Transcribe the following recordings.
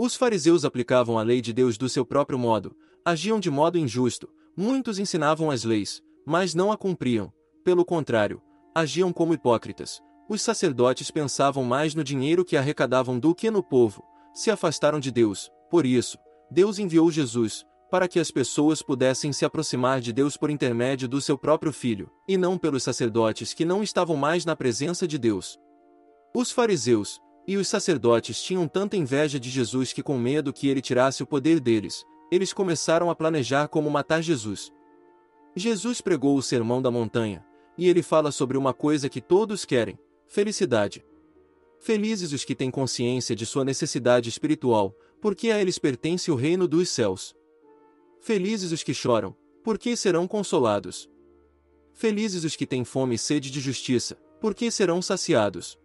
Os fariseus aplicavam a lei de Deus do seu próprio modo, agiam de modo injusto, muitos ensinavam as leis, mas não a cumpriam. Pelo contrário, agiam como hipócritas. Os sacerdotes pensavam mais no dinheiro que arrecadavam do que no povo, se afastaram de Deus. Por isso, Deus enviou Jesus, para que as pessoas pudessem se aproximar de Deus por intermédio do seu próprio Filho, e não pelos sacerdotes que não estavam mais na presença de Deus. Os fariseus e os sacerdotes tinham tanta inveja de Jesus que, com medo que ele tirasse o poder deles, eles começaram a planejar como matar Jesus. Jesus pregou o sermão da montanha, e ele fala sobre uma coisa que todos querem: felicidade. Felizes os que têm consciência de sua necessidade espiritual, porque a eles pertence o reino dos céus. Felizes os que choram, porque serão consolados. Felizes os que têm fome e sede de justiça, porque serão saciados.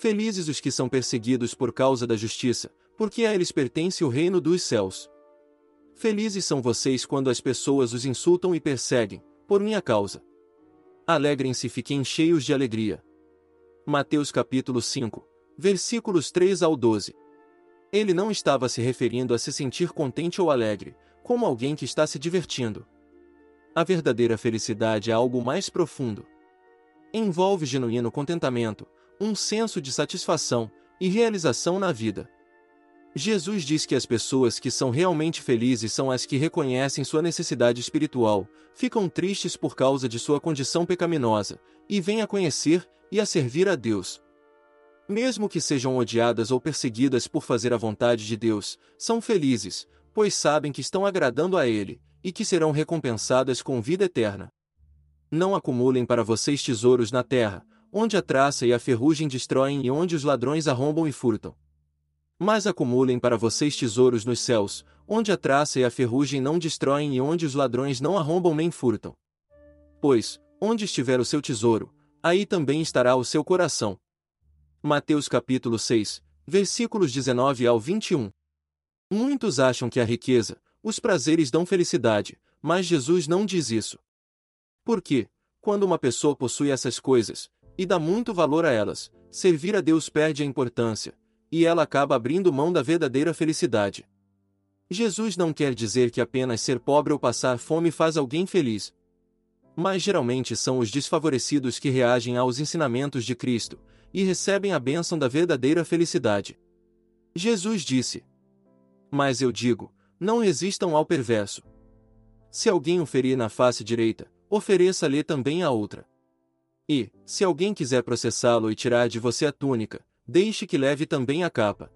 Felizes os que são perseguidos por causa da justiça, porque a eles pertence o reino dos céus. Felizes são vocês quando as pessoas os insultam e perseguem, por minha causa. Alegrem-se e fiquem cheios de alegria. Mateus capítulo 5, versículos 3 ao 12. Ele não estava se referindo a se sentir contente ou alegre, como alguém que está se divertindo. A verdadeira felicidade é algo mais profundo. Envolve genuíno contentamento, um senso de satisfação e realização na vida. Jesus diz que as pessoas que são realmente felizes são as que reconhecem sua necessidade espiritual, ficam tristes por causa de sua condição pecaminosa, e vêm a conhecer e a servir a Deus. Mesmo que sejam odiadas ou perseguidas por fazer a vontade de Deus, são felizes, pois sabem que estão agradando a Ele, e que serão recompensadas com vida eterna. Não acumulem para vocês tesouros na terra, onde a traça e a ferrugem destroem e onde os ladrões arrombam e furtam. Mas acumulem para vocês tesouros nos céus, onde a traça e a ferrugem não destroem e onde os ladrões não arrombam nem furtam. Pois, onde estiver o seu tesouro, aí também estará o seu coração. Mateus capítulo 6, versículos 19 ao 21. Muitos acham que a riqueza, os prazeres dão felicidade, mas Jesus não diz isso. Porque, quando uma pessoa possui essas coisas, e dá muito valor a elas, servir a Deus perde a importância, e ela acaba abrindo mão da verdadeira felicidade. Jesus não quer dizer que apenas ser pobre ou passar fome faz alguém feliz. Mas geralmente são os desfavorecidos que reagem aos ensinamentos de Cristo, e recebem a bênção da verdadeira felicidade. Jesus disse: mas eu digo: não resistam ao perverso. Se alguém o ferir na face direita, ofereça-lhe também a outra. E, se alguém quiser processá-lo e tirar de você a túnica, deixe que leve também a capa.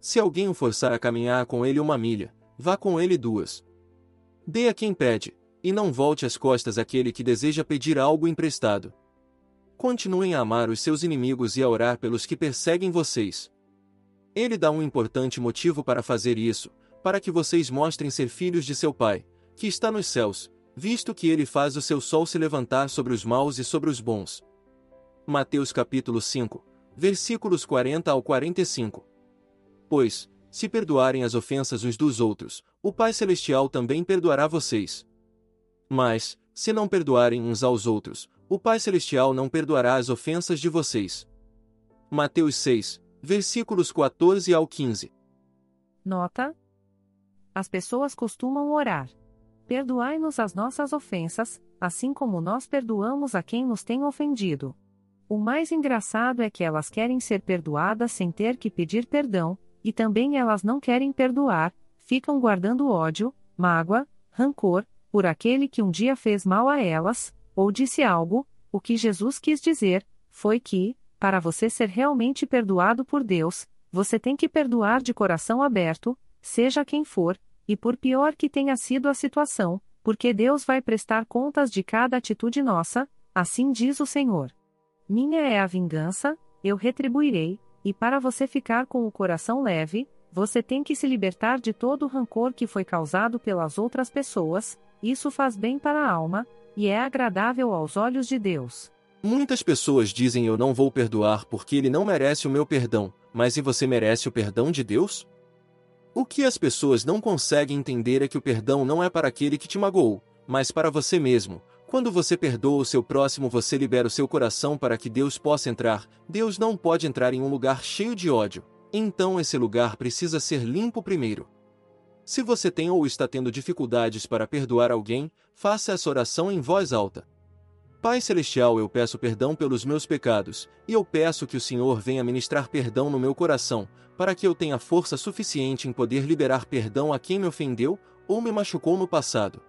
Se alguém o forçar a caminhar com ele uma milha, vá com ele duas. Dê a quem pede, e não volte as costas àquele que deseja pedir algo emprestado. Continuem a amar os seus inimigos e a orar pelos que perseguem vocês. Ele dá um importante motivo para fazer isso, para que vocês mostrem ser filhos de seu Pai, que está nos céus, visto que ele faz o seu sol se levantar sobre os maus e sobre os bons. Mateus capítulo 5, versículos 40 ao 45. Pois, se perdoarem as ofensas uns dos outros, o Pai Celestial também perdoará vocês. Mas, se não perdoarem uns aos outros, o Pai Celestial não perdoará as ofensas de vocês. Mateus 6, versículos 14 ao 15. Nota: As pessoas costumam orar. Perdoai-nos as nossas ofensas, assim como nós perdoamos a quem nos tem ofendido. O mais engraçado é que elas querem ser perdoadas sem ter que pedir perdão, e também elas não querem perdoar, ficam guardando ódio, mágoa, rancor, por aquele que um dia fez mal a elas, ou disse algo, o que Jesus quis dizer, foi que, para você ser realmente perdoado por Deus, você tem que perdoar de coração aberto, seja quem for, e por pior que tenha sido a situação, porque Deus vai prestar contas de cada atitude nossa, assim diz o Senhor. Minha é a vingança, eu retribuirei, e para você ficar com o coração leve, você tem que se libertar de todo o rancor que foi causado pelas outras pessoas, isso faz bem para a alma, e é agradável aos olhos de Deus. Muitas pessoas dizem eu não vou perdoar porque ele não merece o meu perdão, mas e você merece o perdão de Deus? O que as pessoas não conseguem entender é que o perdão não é para aquele que te magoou, mas para você mesmo. Quando você perdoa o seu próximo, você libera o seu coração para que Deus possa entrar. Deus não pode entrar em um lugar cheio de ódio. Então esse lugar precisa ser limpo primeiro. Se você tem ou está tendo dificuldades para perdoar alguém, faça essa oração em voz alta. Pai Celestial, eu peço perdão pelos meus pecados, e eu peço que o Senhor venha ministrar perdão no meu coração, para que eu tenha força suficiente em poder liberar perdão a quem me ofendeu ou me machucou no passado.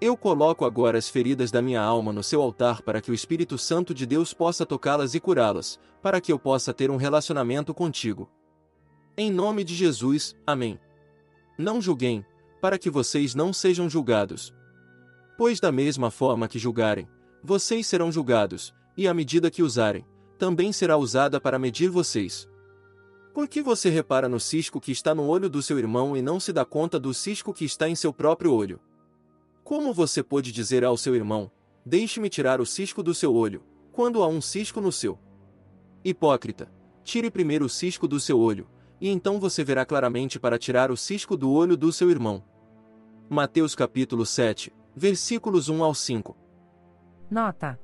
Eu coloco agora as feridas da minha alma no seu altar para que o Espírito Santo de Deus possa tocá-las e curá-las, para que eu possa ter um relacionamento contigo. Em nome de Jesus, amém. Não julguem, para que vocês não sejam julgados. Pois da mesma forma que julgarem, vocês serão julgados, e a medida que usarem, também será usada para medir vocês. Por que você repara no cisco que está no olho do seu irmão e não se dá conta do cisco que está em seu próprio olho? Como você pode dizer ao seu irmão: Deixe-me tirar o cisco do seu olho, quando há um cisco no seu? Hipócrita, tire primeiro o cisco do seu olho, e então você verá claramente para tirar o cisco do olho do seu irmão. Mateus capítulo 7, versículos 1 ao 5. Nota: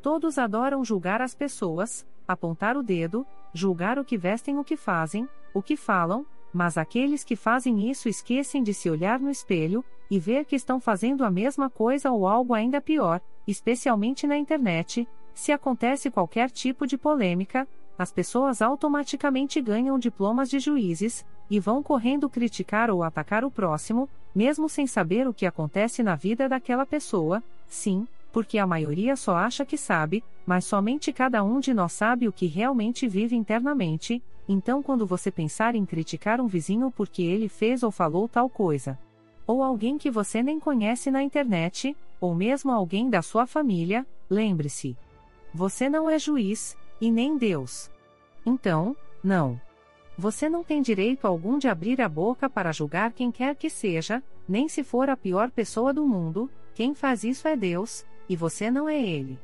Todos adoram julgar as pessoas, apontar o dedo, julgar o que vestem, o que fazem, o que falam, mas aqueles que fazem isso esquecem de se olhar no espelho e ver que estão fazendo a mesma coisa ou algo ainda pior, especialmente na internet. Se acontece qualquer tipo de polêmica, as pessoas automaticamente ganham diplomas de juízes e vão correndo criticar ou atacar o próximo, mesmo sem saber o que acontece na vida daquela pessoa. Sim, porque a maioria só acha que sabe, mas somente cada um de nós sabe o que realmente vive internamente, então, quando você pensar em criticar um vizinho porque ele fez ou falou tal coisa, ou alguém que você nem conhece na internet, ou mesmo alguém da sua família, lembre-se: você não é juiz, e nem Deus. Então, não. Você não tem direito algum de abrir a boca para julgar quem quer que seja, nem se for a pior pessoa do mundo, quem faz isso é Deus, e você não é ele.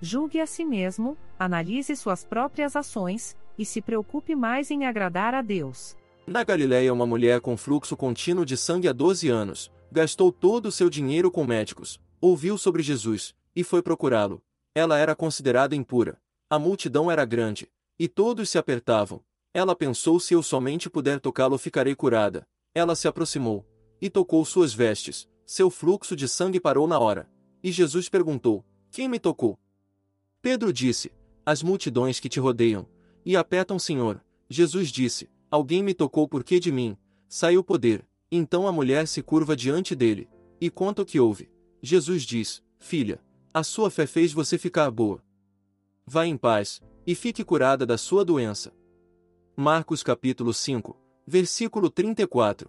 Julgue a si mesmo, analise suas próprias ações, e se preocupe mais em agradar a Deus. Na Galiléia, uma mulher com fluxo contínuo de sangue há 12 anos gastou todo o seu dinheiro com médicos, ouviu sobre Jesus e foi procurá-lo. Ela era considerada impura. A multidão era grande e todos se apertavam. Ela pensou: se eu somente puder tocá-lo, ficarei curada. Ela se aproximou e tocou suas vestes. Seu fluxo de sangue parou na hora. E Jesus perguntou: Quem me tocou? Pedro disse: As multidões que te rodeiam e apertam, Senhor. Jesus disse: Alguém me tocou porque de mim saiu poder. Então a mulher se curva diante dele e conta o que houve. Jesus diz: Filha, a sua fé fez você ficar boa. Vá em paz e fique curada da sua doença. Marcos capítulo 5, versículo 34.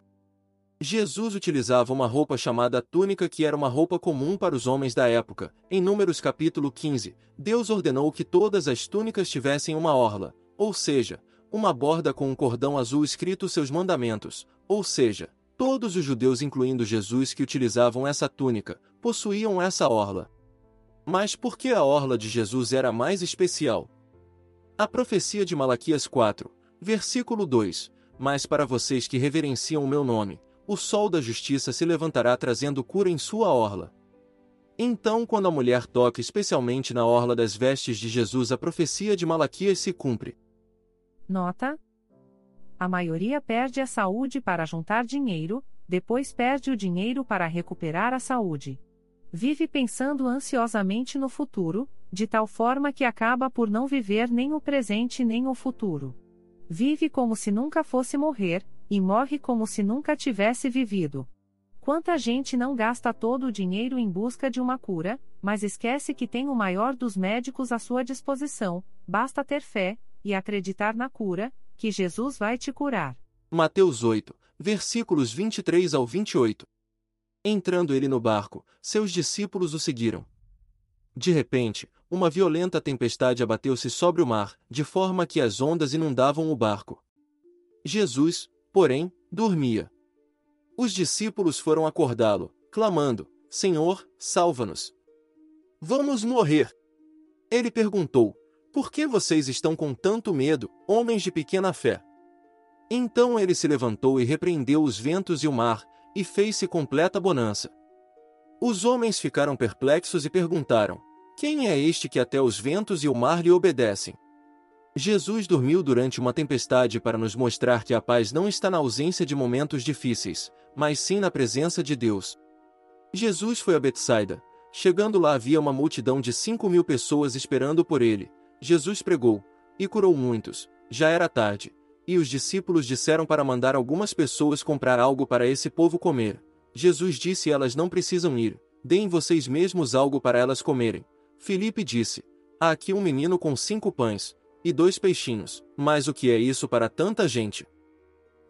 Jesus utilizava uma roupa chamada túnica que era uma roupa comum para os homens da época. Em Números capítulo 15, Deus ordenou que todas as túnicas tivessem uma orla, ou seja, uma borda com um cordão azul escrito seus mandamentos, ou seja, todos os judeus, incluindo Jesus que utilizavam essa túnica, possuíam essa orla. Mas por que a orla de Jesus era mais especial? A profecia de Malaquias 4, versículo 2: Mas para vocês que reverenciam o meu nome, o sol da justiça se levantará trazendo cura em sua orla. Então, quando a mulher toca especialmente na orla das vestes de Jesus, a profecia de Malaquias se cumpre. Nota: A maioria perde a saúde para juntar dinheiro, depois perde o dinheiro para recuperar a saúde. Vive pensando ansiosamente no futuro, de tal forma que acaba por não viver nem o presente nem o futuro. Vive como se nunca fosse morrer, e morre como se nunca tivesse vivido. Quanta gente não gasta todo o dinheiro em busca de uma cura, mas esquece que tem o maior dos médicos à sua disposição, basta ter fé, e acreditar na cura, que Jesus vai te curar. Mateus 8, versículos 23 ao 28. Entrando ele no barco, seus discípulos o seguiram. De repente, uma violenta tempestade abateu-se sobre o mar, de forma que as ondas inundavam o barco. Jesus, porém, dormia. Os discípulos foram acordá-lo, clamando: Senhor, salva-nos! Vamos morrer! Ele perguntou: por que vocês estão com tanto medo, homens de pequena fé? Então ele se levantou e repreendeu os ventos e o mar, e fez-se completa bonança. Os homens ficaram perplexos e perguntaram: Quem é este que até os ventos e o mar lhe obedecem? Jesus dormiu durante uma tempestade para nos mostrar que a paz não está na ausência de momentos difíceis, mas sim na presença de Deus. Jesus foi a Betsaida. Chegando lá havia uma multidão de cinco mil pessoas esperando por ele. Jesus pregou, e curou muitos. Já era tarde, e os discípulos disseram para mandar algumas pessoas comprar algo para esse povo comer. Jesus disse elas não precisam ir, deem vocês mesmos algo para elas comerem. Filipe disse, há aqui um menino com cinco pães, e dois peixinhos, mas o que é isso para tanta gente?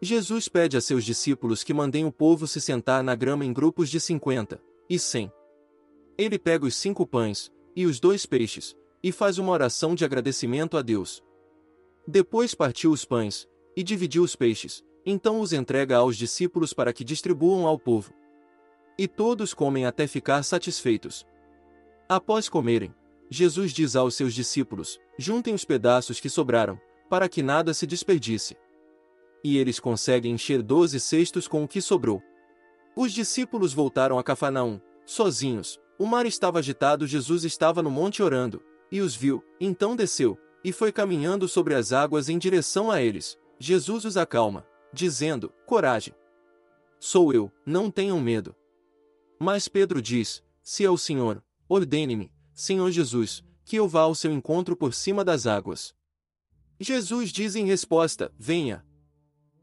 Jesus pede a seus discípulos que mandem o povo se sentar na grama em grupos de cinquenta e cem. Ele pega os cinco pães e os dois peixes e faz uma oração de agradecimento a Deus. Depois partiu os pães e dividiu os peixes, então os entrega aos discípulos para que distribuam ao povo. E todos comem até ficar satisfeitos. Após comerem, Jesus diz aos seus discípulos: Juntem os pedaços que sobraram, para que nada se desperdice. E eles conseguem encher doze cestos com o que sobrou. Os discípulos voltaram a Cafarnaum, sozinhos. O mar estava agitado, Jesus estava no monte orando, e os viu, então desceu, e foi caminhando sobre as águas em direção a eles. Jesus os acalma, dizendo: Coragem! Sou eu, não tenham medo. Mas Pedro diz: Se é o Senhor, ordene-me, Senhor Jesus, que eu vá ao seu encontro por cima das águas. Jesus diz em resposta: Venha.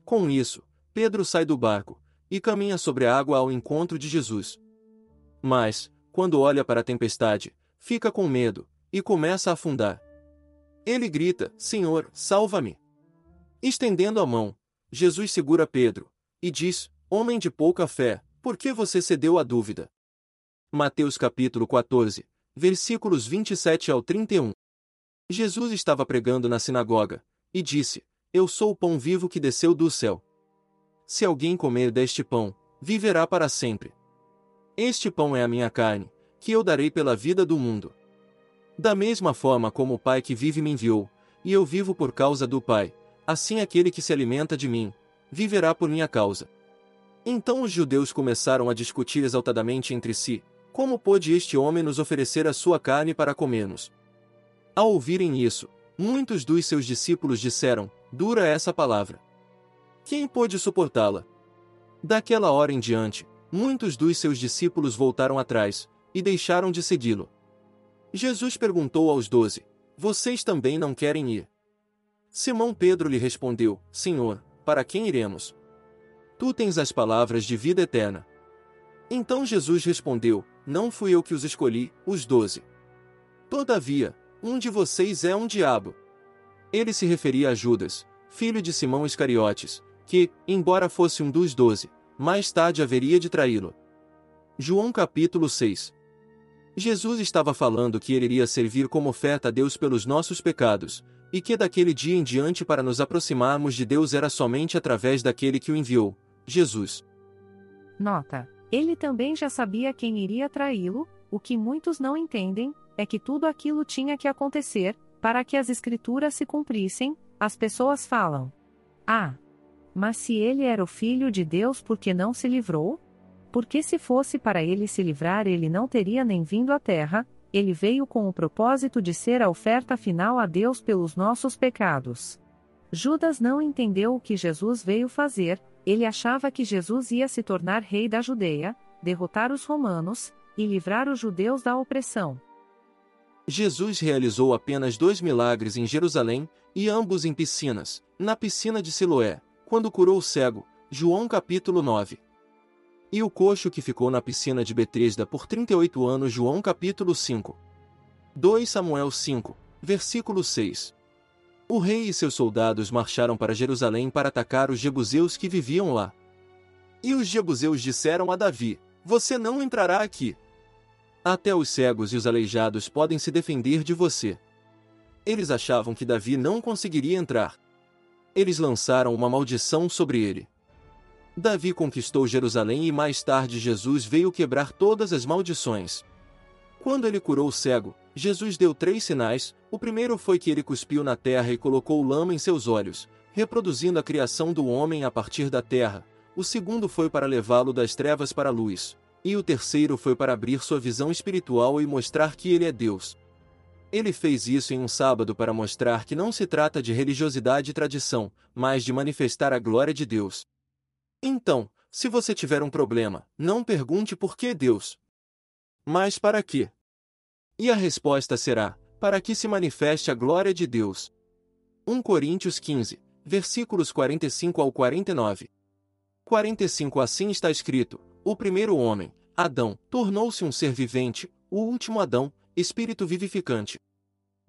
Com isso, Pedro sai do barco e caminha sobre a água ao encontro de Jesus. Mas, quando olha para a tempestade, fica com medo e começa a afundar. Ele grita: Senhor, salva-me! Estendendo a mão, Jesus segura Pedro e diz: Homem de pouca fé, por que você cedeu à dúvida? Mateus capítulo 14, versículos 27 ao 31. Jesus estava pregando na sinagoga, e disse: Eu sou o pão vivo que desceu do céu. Se alguém comer deste pão, viverá para sempre. Este pão é a minha carne, que eu darei pela vida do mundo. Da mesma forma como o Pai que vive me enviou, e eu vivo por causa do Pai, assim aquele que se alimenta de mim, viverá por minha causa. Então os judeus começaram a discutir exaltadamente entre si, como pôde este homem nos oferecer a sua carne para comermos? Ao ouvirem isso, muitos dos seus discípulos disseram: Dura essa palavra. Quem pôde suportá-la? Daquela hora em diante, muitos dos seus discípulos voltaram atrás e deixaram de segui-lo. Jesus perguntou aos doze: Vocês também não querem ir? Simão Pedro lhe respondeu: Senhor, para quem iremos? Tu tens as palavras de vida eterna. Então Jesus respondeu: não fui eu que os escolhi, os doze. Todavia, um de vocês é um diabo. Ele se referia a Judas, filho de Simão Iscariotes, que, embora fosse um dos doze, mais tarde haveria de traí-lo. João capítulo 6 Jesus estava falando que ele iria servir como oferta a Deus pelos nossos pecados, e que daquele dia em diante para nos aproximarmos de Deus era somente através daquele que o enviou, Jesus. Nota ele também já sabia quem iria traí-lo, o que muitos não entendem, é que tudo aquilo tinha que acontecer, para que as escrituras se cumprissem, as pessoas falam. Ah! Mas se ele era o filho de Deus, por que não se livrou? Porque se fosse para ele se livrar, ele não teria nem vindo à terra, ele veio com o propósito de ser a oferta final a Deus pelos nossos pecados. Judas não entendeu o que Jesus veio fazer, ele achava que Jesus ia se tornar rei da Judeia, derrotar os romanos e livrar os judeus da opressão. Jesus realizou apenas dois milagres em Jerusalém, e ambos em piscinas, na piscina de Siloé, quando curou o cego, João capítulo 9. E o coxo que ficou na piscina de Betesda por 38 anos, João capítulo 5. 2 Samuel 5, versículo 6. O rei e seus soldados marcharam para Jerusalém para atacar os jebuseus que viviam lá. E os jebuseus disseram a Davi: Você não entrará aqui. Até os cegos e os aleijados podem se defender de você. Eles achavam que Davi não conseguiria entrar. Eles lançaram uma maldição sobre ele. Davi conquistou Jerusalém e mais tarde Jesus veio quebrar todas as maldições. Quando ele curou o cego, Jesus deu três sinais. O primeiro foi que ele cuspiu na terra e colocou lama em seus olhos, reproduzindo a criação do homem a partir da terra. O segundo foi para levá-lo das trevas para a luz. E o terceiro foi para abrir sua visão espiritual e mostrar que ele é Deus. Ele fez isso em um sábado para mostrar que não se trata de religiosidade e tradição, mas de manifestar a glória de Deus. Então, se você tiver um problema, não pergunte por que Deus. Mas para quê? E a resposta será: para que se manifeste a glória de Deus. 1 Coríntios 15, versículos 45 ao 49. 45 Assim está escrito: O primeiro homem, Adão, tornou-se um ser vivente, o último Adão, espírito vivificante.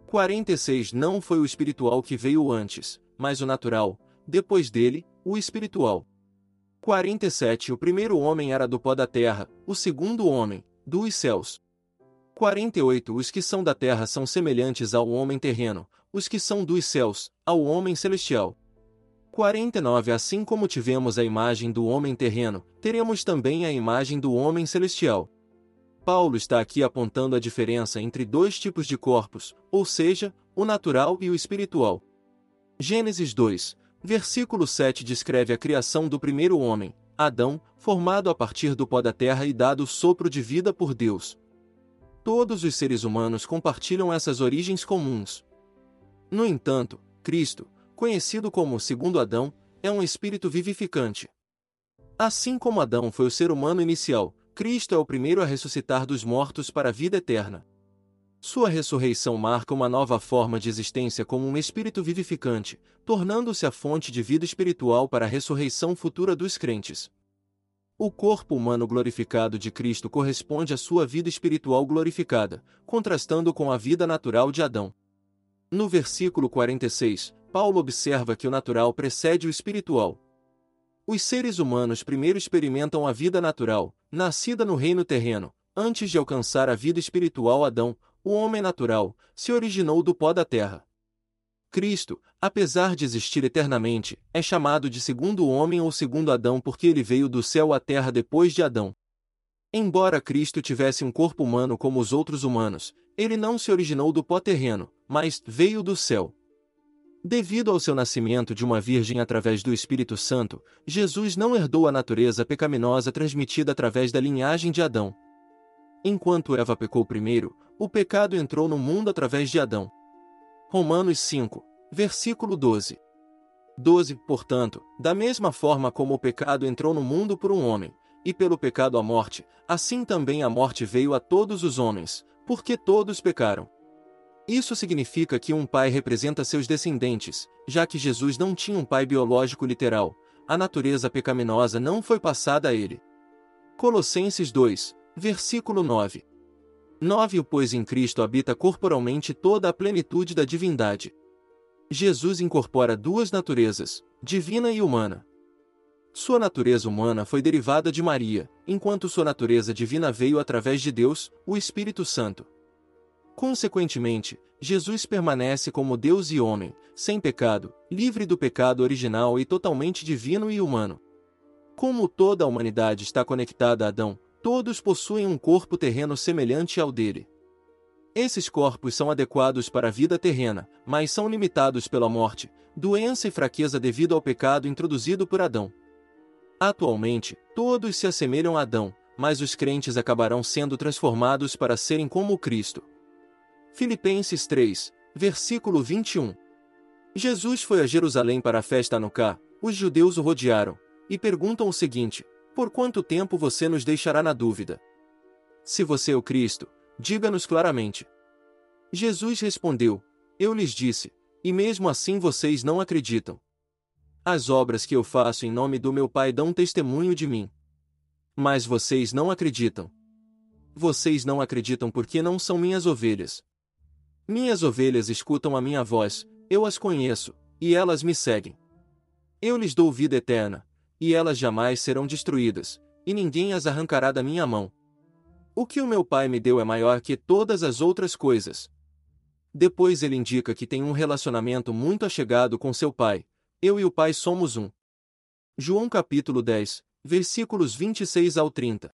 46 Não foi o espiritual que veio antes, mas o natural, depois dele, o espiritual. 47 O primeiro homem era do pó da terra, o segundo homem, dos céus. 48 Os que são da terra são semelhantes ao homem terreno, os que são dos céus, ao homem celestial. 49 Assim como tivemos a imagem do homem terreno, teremos também a imagem do homem celestial. Paulo está aqui apontando a diferença entre dois tipos de corpos, ou seja, o natural e o espiritual. Gênesis 2, versículo 7 descreve a criação do primeiro homem, Adão, formado a partir do pó da terra e dado sopro de vida por Deus. Todos os seres humanos compartilham essas origens comuns. No entanto, Cristo, conhecido como o segundo Adão, é um espírito vivificante. Assim como Adão foi o ser humano inicial, Cristo é o primeiro a ressuscitar dos mortos para a vida eterna. Sua ressurreição marca uma nova forma de existência como um espírito vivificante, tornando-se a fonte de vida espiritual para a ressurreição futura dos crentes. O corpo humano glorificado de Cristo corresponde à sua vida espiritual glorificada, contrastando com a vida natural de Adão. No versículo 46, Paulo observa que o natural precede o espiritual. Os seres humanos primeiro experimentam a vida natural, nascida no reino terreno, antes de alcançar a vida espiritual Adão, o homem natural, se originou do pó da terra. Cristo, apesar de existir eternamente, é chamado de segundo homem ou segundo Adão porque ele veio do céu à terra depois de Adão. Embora Cristo tivesse um corpo humano como os outros humanos, ele não se originou do pó terreno, mas veio do céu. Devido ao seu nascimento de uma virgem através do Espírito Santo, Jesus não herdou a natureza pecaminosa transmitida através da linhagem de Adão. Enquanto Eva pecou primeiro, o pecado entrou no mundo através de Adão. Romanos 5, versículo 12. 12. Portanto, da mesma forma como o pecado entrou no mundo por um homem, e pelo pecado a morte, assim também a morte veio a todos os homens, porque todos pecaram. Isso significa que um pai representa seus descendentes, já que Jesus não tinha um pai biológico literal, a natureza pecaminosa não foi passada a ele. Colossenses 2, versículo 9. 9 Pois em Cristo habita corporalmente toda a plenitude da divindade. Jesus incorpora duas naturezas, divina e humana. Sua natureza humana foi derivada de Maria, enquanto sua natureza divina veio através de Deus, o Espírito Santo. Consequentemente, Jesus permanece como Deus e homem, sem pecado, livre do pecado original e totalmente divino e humano. Como toda a humanidade está conectada a Adão, todos possuem um corpo terreno semelhante ao dele. Esses corpos são adequados para a vida terrena, mas são limitados pela morte, doença e fraqueza devido ao pecado introduzido por Adão. Atualmente, todos se assemelham a Adão, mas os crentes acabarão sendo transformados para serem como Cristo. Filipenses 3, versículo 21. Jesus foi a Jerusalém para a festa Hanukkah, os judeus o rodearam, e perguntam o seguinte: Por quanto tempo você nos deixará na dúvida? Se você é o Cristo, diga-nos claramente. Jesus respondeu: Eu lhes disse, e mesmo assim vocês não acreditam. As obras que eu faço em nome do meu Pai dão testemunho de mim. Mas vocês não acreditam. Vocês não acreditam porque não são minhas ovelhas. Minhas ovelhas escutam a minha voz, eu as conheço, e elas me seguem. Eu lhes dou vida eterna, e elas jamais serão destruídas, e ninguém as arrancará da minha mão. O que o meu Pai me deu é maior que todas as outras coisas. Depois ele indica que tem um relacionamento muito achegado com seu Pai. Eu e o Pai somos um. João capítulo 10, versículos 26 ao 30.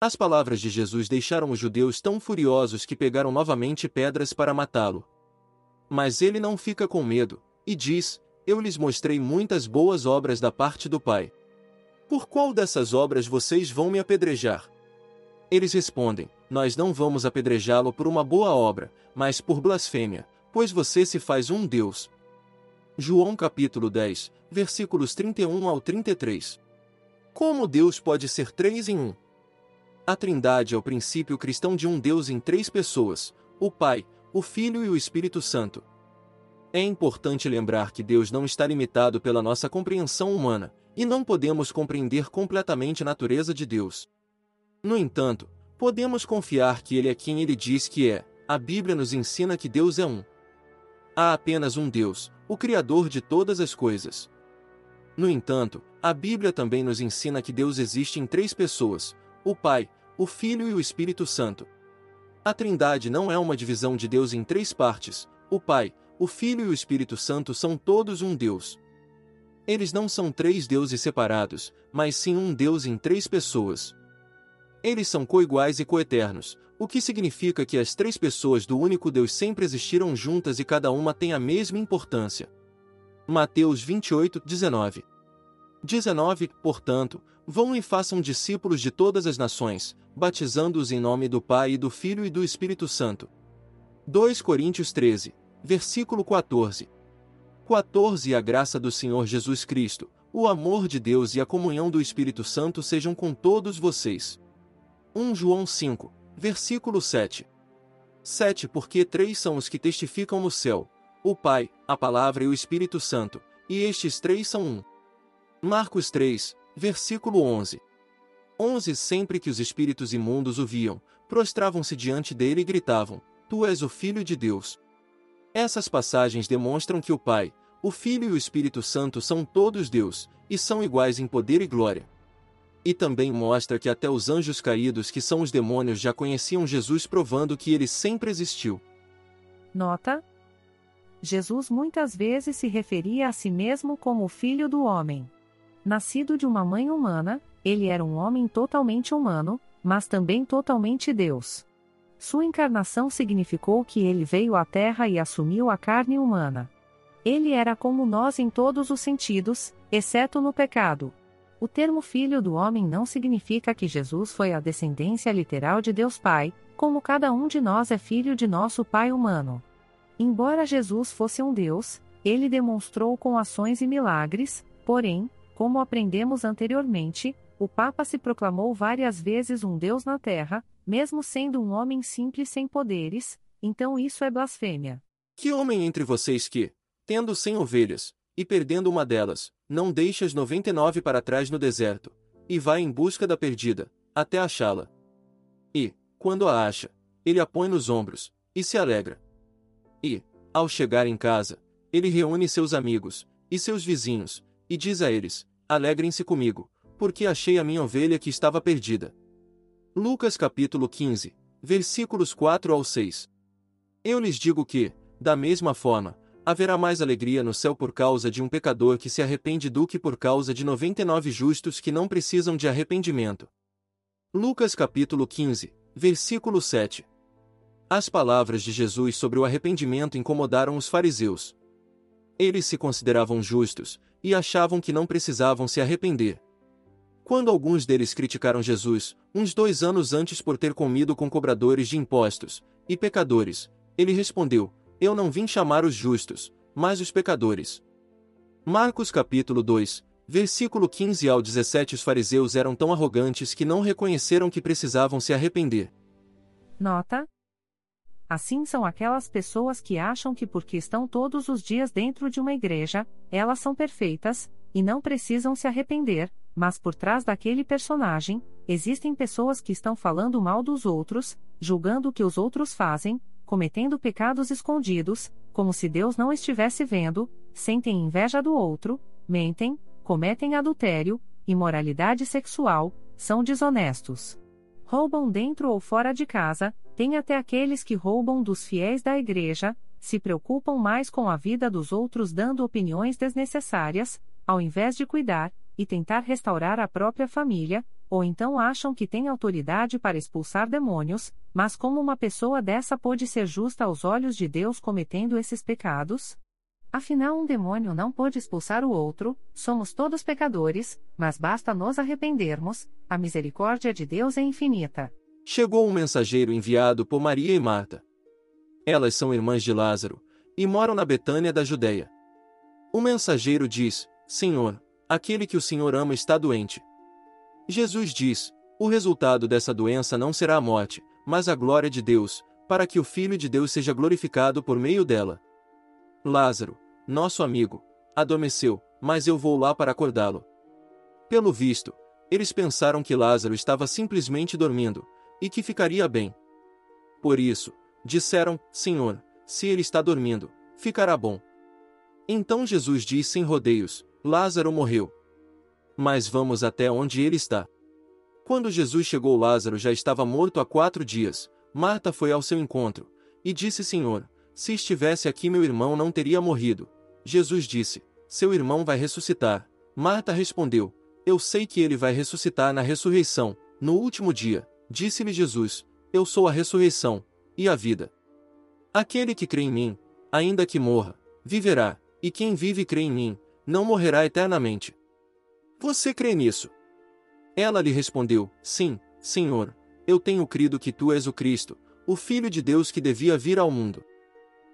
As palavras de Jesus deixaram os judeus tão furiosos que pegaram novamente pedras para matá-lo. Mas ele não fica com medo, e diz: Eu lhes mostrei muitas boas obras da parte do Pai. Por qual dessas obras vocês vão me apedrejar? Eles respondem: nós não vamos apedrejá-lo por uma boa obra, mas por blasfêmia, pois você se faz um Deus. João capítulo 10, versículos 31 ao 33. Como Deus pode ser três em um? A Trindade é o princípio cristão de um Deus em três pessoas: o Pai, o Filho e o Espírito Santo. É importante lembrar que Deus não está limitado pela nossa compreensão humana, e não podemos compreender completamente a natureza de Deus. No entanto, podemos confiar que Ele é quem Ele diz que é. A Bíblia nos ensina que Deus é um. Há apenas um Deus, o Criador de todas as coisas. No entanto, a Bíblia também nos ensina que Deus existe em três pessoas: o Pai, o Filho e o Espírito Santo. A Trindade não é uma divisão de Deus em três partes: o Pai, o Filho e o Espírito Santo são todos um Deus. Eles não são três deuses separados, mas sim um Deus em três pessoas. Eles são coiguais e coeternos, o que significa que as três pessoas do único Deus sempre existiram juntas e cada uma tem a mesma importância. Mateus 28, 19 19 Portanto, vão e façam discípulos de todas as nações, batizando-os em nome do Pai e do Filho e do Espírito Santo. 2 Coríntios 13, versículo 14. 14 A graça do Senhor Jesus Cristo, o amor de Deus e a comunhão do Espírito Santo sejam com todos vocês. 1 João 5, versículo 7. 7 Porque três são os que testificam no céu: o Pai, a Palavra e o Espírito Santo, e estes três são um. Marcos 3, versículo 11. 11 Sempre que os espíritos imundos o viam, prostravam-se diante dele e gritavam: Tu és o Filho de Deus. Essas passagens demonstram que o Pai, o Filho e o Espírito Santo são todos Deus, e são iguais em poder e glória. E também mostra que até os anjos caídos, que são os demônios, já conheciam Jesus, provando que ele sempre existiu. Nota: Jesus muitas vezes se referia a si mesmo como o Filho do Homem. Nascido de uma mãe humana, ele era um homem totalmente humano, mas também totalmente Deus. Sua encarnação significou que ele veio à Terra e assumiu a carne humana. Ele era como nós em todos os sentidos, exceto no pecado. O termo Filho do Homem não significa que Jesus foi a descendência literal de Deus Pai, como cada um de nós é filho de nosso Pai humano. Embora Jesus fosse um Deus, ele demonstrou com ações e milagres, porém, como aprendemos anteriormente, o Papa se proclamou várias vezes um Deus na Terra, mesmo sendo um homem simples sem poderes, então isso é blasfêmia. Que homem entre vocês que, tendo cem ovelhas, e perdendo uma delas, não deixa as noventa e nove para trás no deserto, e vai em busca da perdida, até achá-la. E, quando a acha, ele a põe nos ombros, e se alegra. E, ao chegar em casa, ele reúne seus amigos, e seus vizinhos, e diz a eles: Alegrem-se comigo, porque achei a minha ovelha que estava perdida. Lucas capítulo 15, versículos 4 ao 6. Eu lhes digo que, da mesma forma, haverá mais alegria no céu por causa de um pecador que se arrepende do que por causa de 99 justos que não precisam de arrependimento. Lucas capítulo 15, versículo 7. As palavras de Jesus sobre o arrependimento incomodaram os fariseus. Eles se consideravam justos, e achavam que não precisavam se arrepender. Quando alguns deles criticaram Jesus, uns dois anos antes por ter comido com cobradores de impostos e pecadores, ele respondeu: Eu não vim chamar os justos, mas os pecadores. Marcos capítulo 2, versículo 15 ao 17 Os fariseus eram tão arrogantes que não reconheceram que precisavam se arrepender. Nota: Assim são aquelas pessoas que acham que porque estão todos os dias dentro de uma igreja, elas são perfeitas, e não precisam se arrepender, mas por trás daquele personagem, existem pessoas que estão falando mal dos outros, julgando o que os outros fazem, cometendo pecados escondidos, como se Deus não estivesse vendo, sentem inveja do outro, mentem, cometem adultério, imoralidade sexual, são desonestos. Roubam dentro ou fora de casa, tem até aqueles que roubam dos fiéis da igreja, se preocupam mais com a vida dos outros dando opiniões desnecessárias, ao invés de cuidar e tentar restaurar a própria família, ou então acham que têm autoridade para expulsar demônios, mas como uma pessoa dessa pode ser justa aos olhos de Deus cometendo esses pecados? Afinal, um demônio não pode expulsar o outro, somos todos pecadores, mas basta nos arrependermos, a misericórdia de Deus é infinita. Chegou um mensageiro enviado por Maria e Marta. Elas são irmãs de Lázaro, e moram na Betânia da Judéia. O mensageiro diz: Senhor, aquele que o Senhor ama está doente. Jesus diz: O resultado dessa doença não será a morte, mas a glória de Deus, para que o Filho de Deus seja glorificado por meio dela. Lázaro, nosso amigo, adormeceu, mas eu vou lá para acordá-lo. Pelo visto, eles pensaram que Lázaro estava simplesmente dormindo, e que ficaria bem. Por isso, disseram: Senhor, se ele está dormindo, ficará bom. Então Jesus disse sem rodeios: Lázaro morreu. Mas vamos até onde ele está. Quando Jesus chegou, Lázaro já estava morto há quatro dias. Marta foi ao seu encontro e disse: Senhor, se estivesse aqui, meu irmão não teria morrido. Jesus disse: Seu irmão vai ressuscitar. Marta respondeu: Eu sei que ele vai ressuscitar na ressurreição, no último dia. Disse-lhe Jesus: Eu sou a ressurreição e a vida. Aquele que crê em mim, ainda que morra, viverá, e quem vive e crê em mim, não morrerá eternamente. Você crê nisso? Ela lhe respondeu: Sim, Senhor, eu tenho crido que tu és o Cristo, o Filho de Deus que devia vir ao mundo.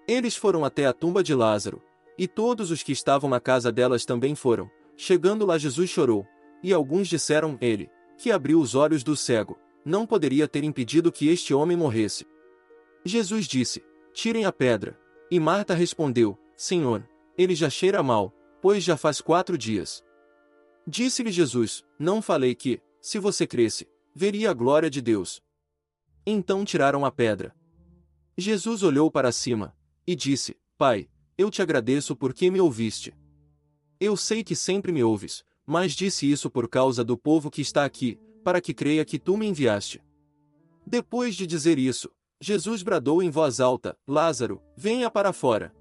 Eles foram até a tumba de Lázaro, e todos os que estavam na casa delas também foram. Chegando lá, Jesus chorou, e alguns disseram: Ele, que abriu os olhos do cego, não poderia ter impedido que este homem morresse. Jesus disse: Tirem a pedra. E Marta respondeu: Senhor, ele já cheira mal, pois já faz quatro dias. Disse-lhe Jesus: Não falei que, se você cresce, veria a glória de Deus. Então tiraram a pedra. Jesus olhou para cima e disse: Pai, eu te agradeço porque me ouviste. Eu sei que sempre me ouves, mas disse isso por causa do povo que está aqui, para que creia que tu me enviaste. Depois de dizer isso, Jesus bradou em voz alta: Lázaro, venha para fora.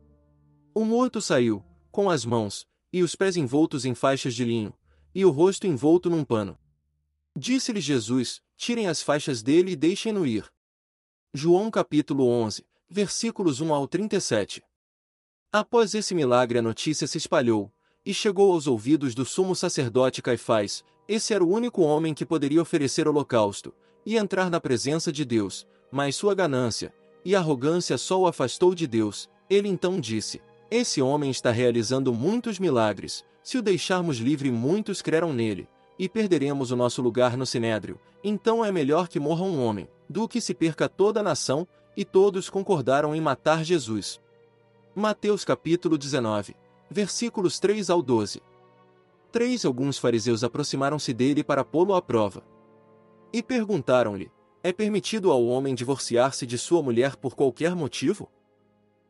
O morto saiu, com as mãos e os pés envoltos em faixas de linho, e o rosto envolto num pano. Disse-lhe Jesus: Tirem as faixas dele e deixem-no ir. João capítulo 11, versículos 1 ao 37. Após esse milagre, a notícia se espalhou e chegou aos ouvidos do sumo sacerdote Caifás, esse era o único homem que poderia oferecer holocausto e entrar na presença de Deus, mas sua ganância e arrogância só o afastou de Deus. Ele então disse: Esse homem está realizando muitos milagres. Se o deixarmos livre, muitos crerão nele, e perderemos o nosso lugar no sinédrio. Então é melhor que morra um homem, do que se perca toda a nação. E todos concordaram em matar Jesus. Mateus capítulo 19, versículos 3 ao 12. Três alguns fariseus aproximaram-se dele para pô-lo à prova. E perguntaram-lhe: É permitido ao homem divorciar-se de sua mulher por qualquer motivo?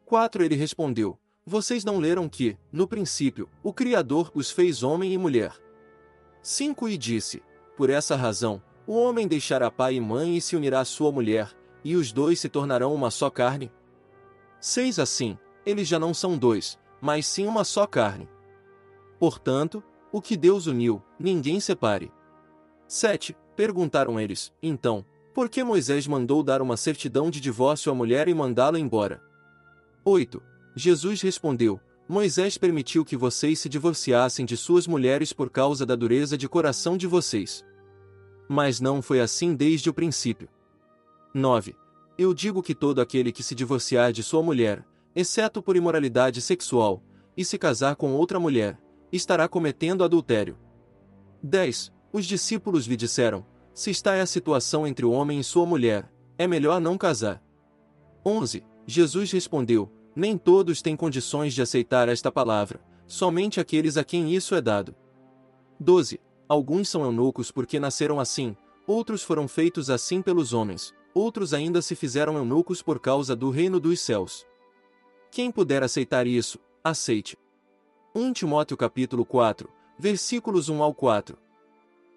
4. Ele respondeu: Vocês não leram que, no princípio, o Criador os fez homem e mulher. 5. E disse: Por essa razão, o homem deixará pai e mãe e se unirá à sua mulher, e os dois se tornarão uma só carne. 6. Assim, eles já não são dois, mas sim uma só carne. Portanto, o que Deus uniu, ninguém separe. 7. Perguntaram eles, então, por que Moisés mandou dar uma certidão de divórcio à mulher e mandá-la embora? 8. Jesus respondeu: Moisés permitiu que vocês se divorciassem de suas mulheres por causa da dureza de coração de vocês. Mas não foi assim desde o princípio. 9. Eu digo que todo aquele que se divorciar de sua mulher, exceto por imoralidade sexual, e se casar com outra mulher, estará cometendo adultério. 10. Os discípulos lhe disseram: Se está é a situação entre o homem e sua mulher, é melhor não casar. 11. Jesus respondeu: Nem todos têm condições de aceitar esta palavra, somente aqueles a quem isso é dado. 12. Alguns são eunucos porque nasceram assim, outros foram feitos assim pelos homens, outros ainda se fizeram eunucos por causa do reino dos céus. Quem puder aceitar isso, aceite. 1 Timóteo capítulo 4, versículos 1 ao 4.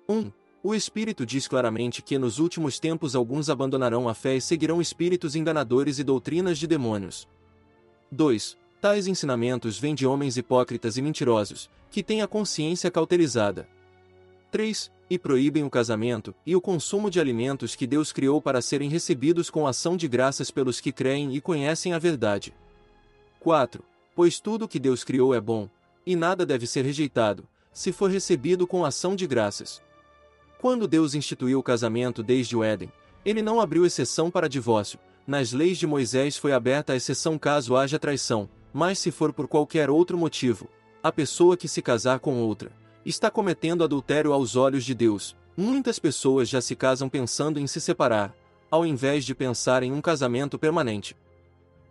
1. O Espírito diz claramente que nos últimos tempos alguns abandonarão a fé e seguirão espíritos enganadores e doutrinas de demônios. 2. Tais ensinamentos vêm de homens hipócritas e mentirosos, que têm a consciência cauterizada. 3. E proíbem o casamento e o consumo de alimentos que Deus criou para serem recebidos com ação de graças pelos que creem e conhecem a verdade. 4. Pois tudo que Deus criou é bom, e nada deve ser rejeitado, se for recebido com ação de graças. Quando Deus instituiu o casamento desde o Éden, Ele não abriu exceção para divórcio. Nas leis de Moisés foi aberta a exceção caso haja traição, mas se for por qualquer outro motivo, a pessoa que se casar com outra está cometendo adultério aos olhos de Deus. Muitas pessoas já se casam pensando em se separar, ao invés de pensar em um casamento permanente.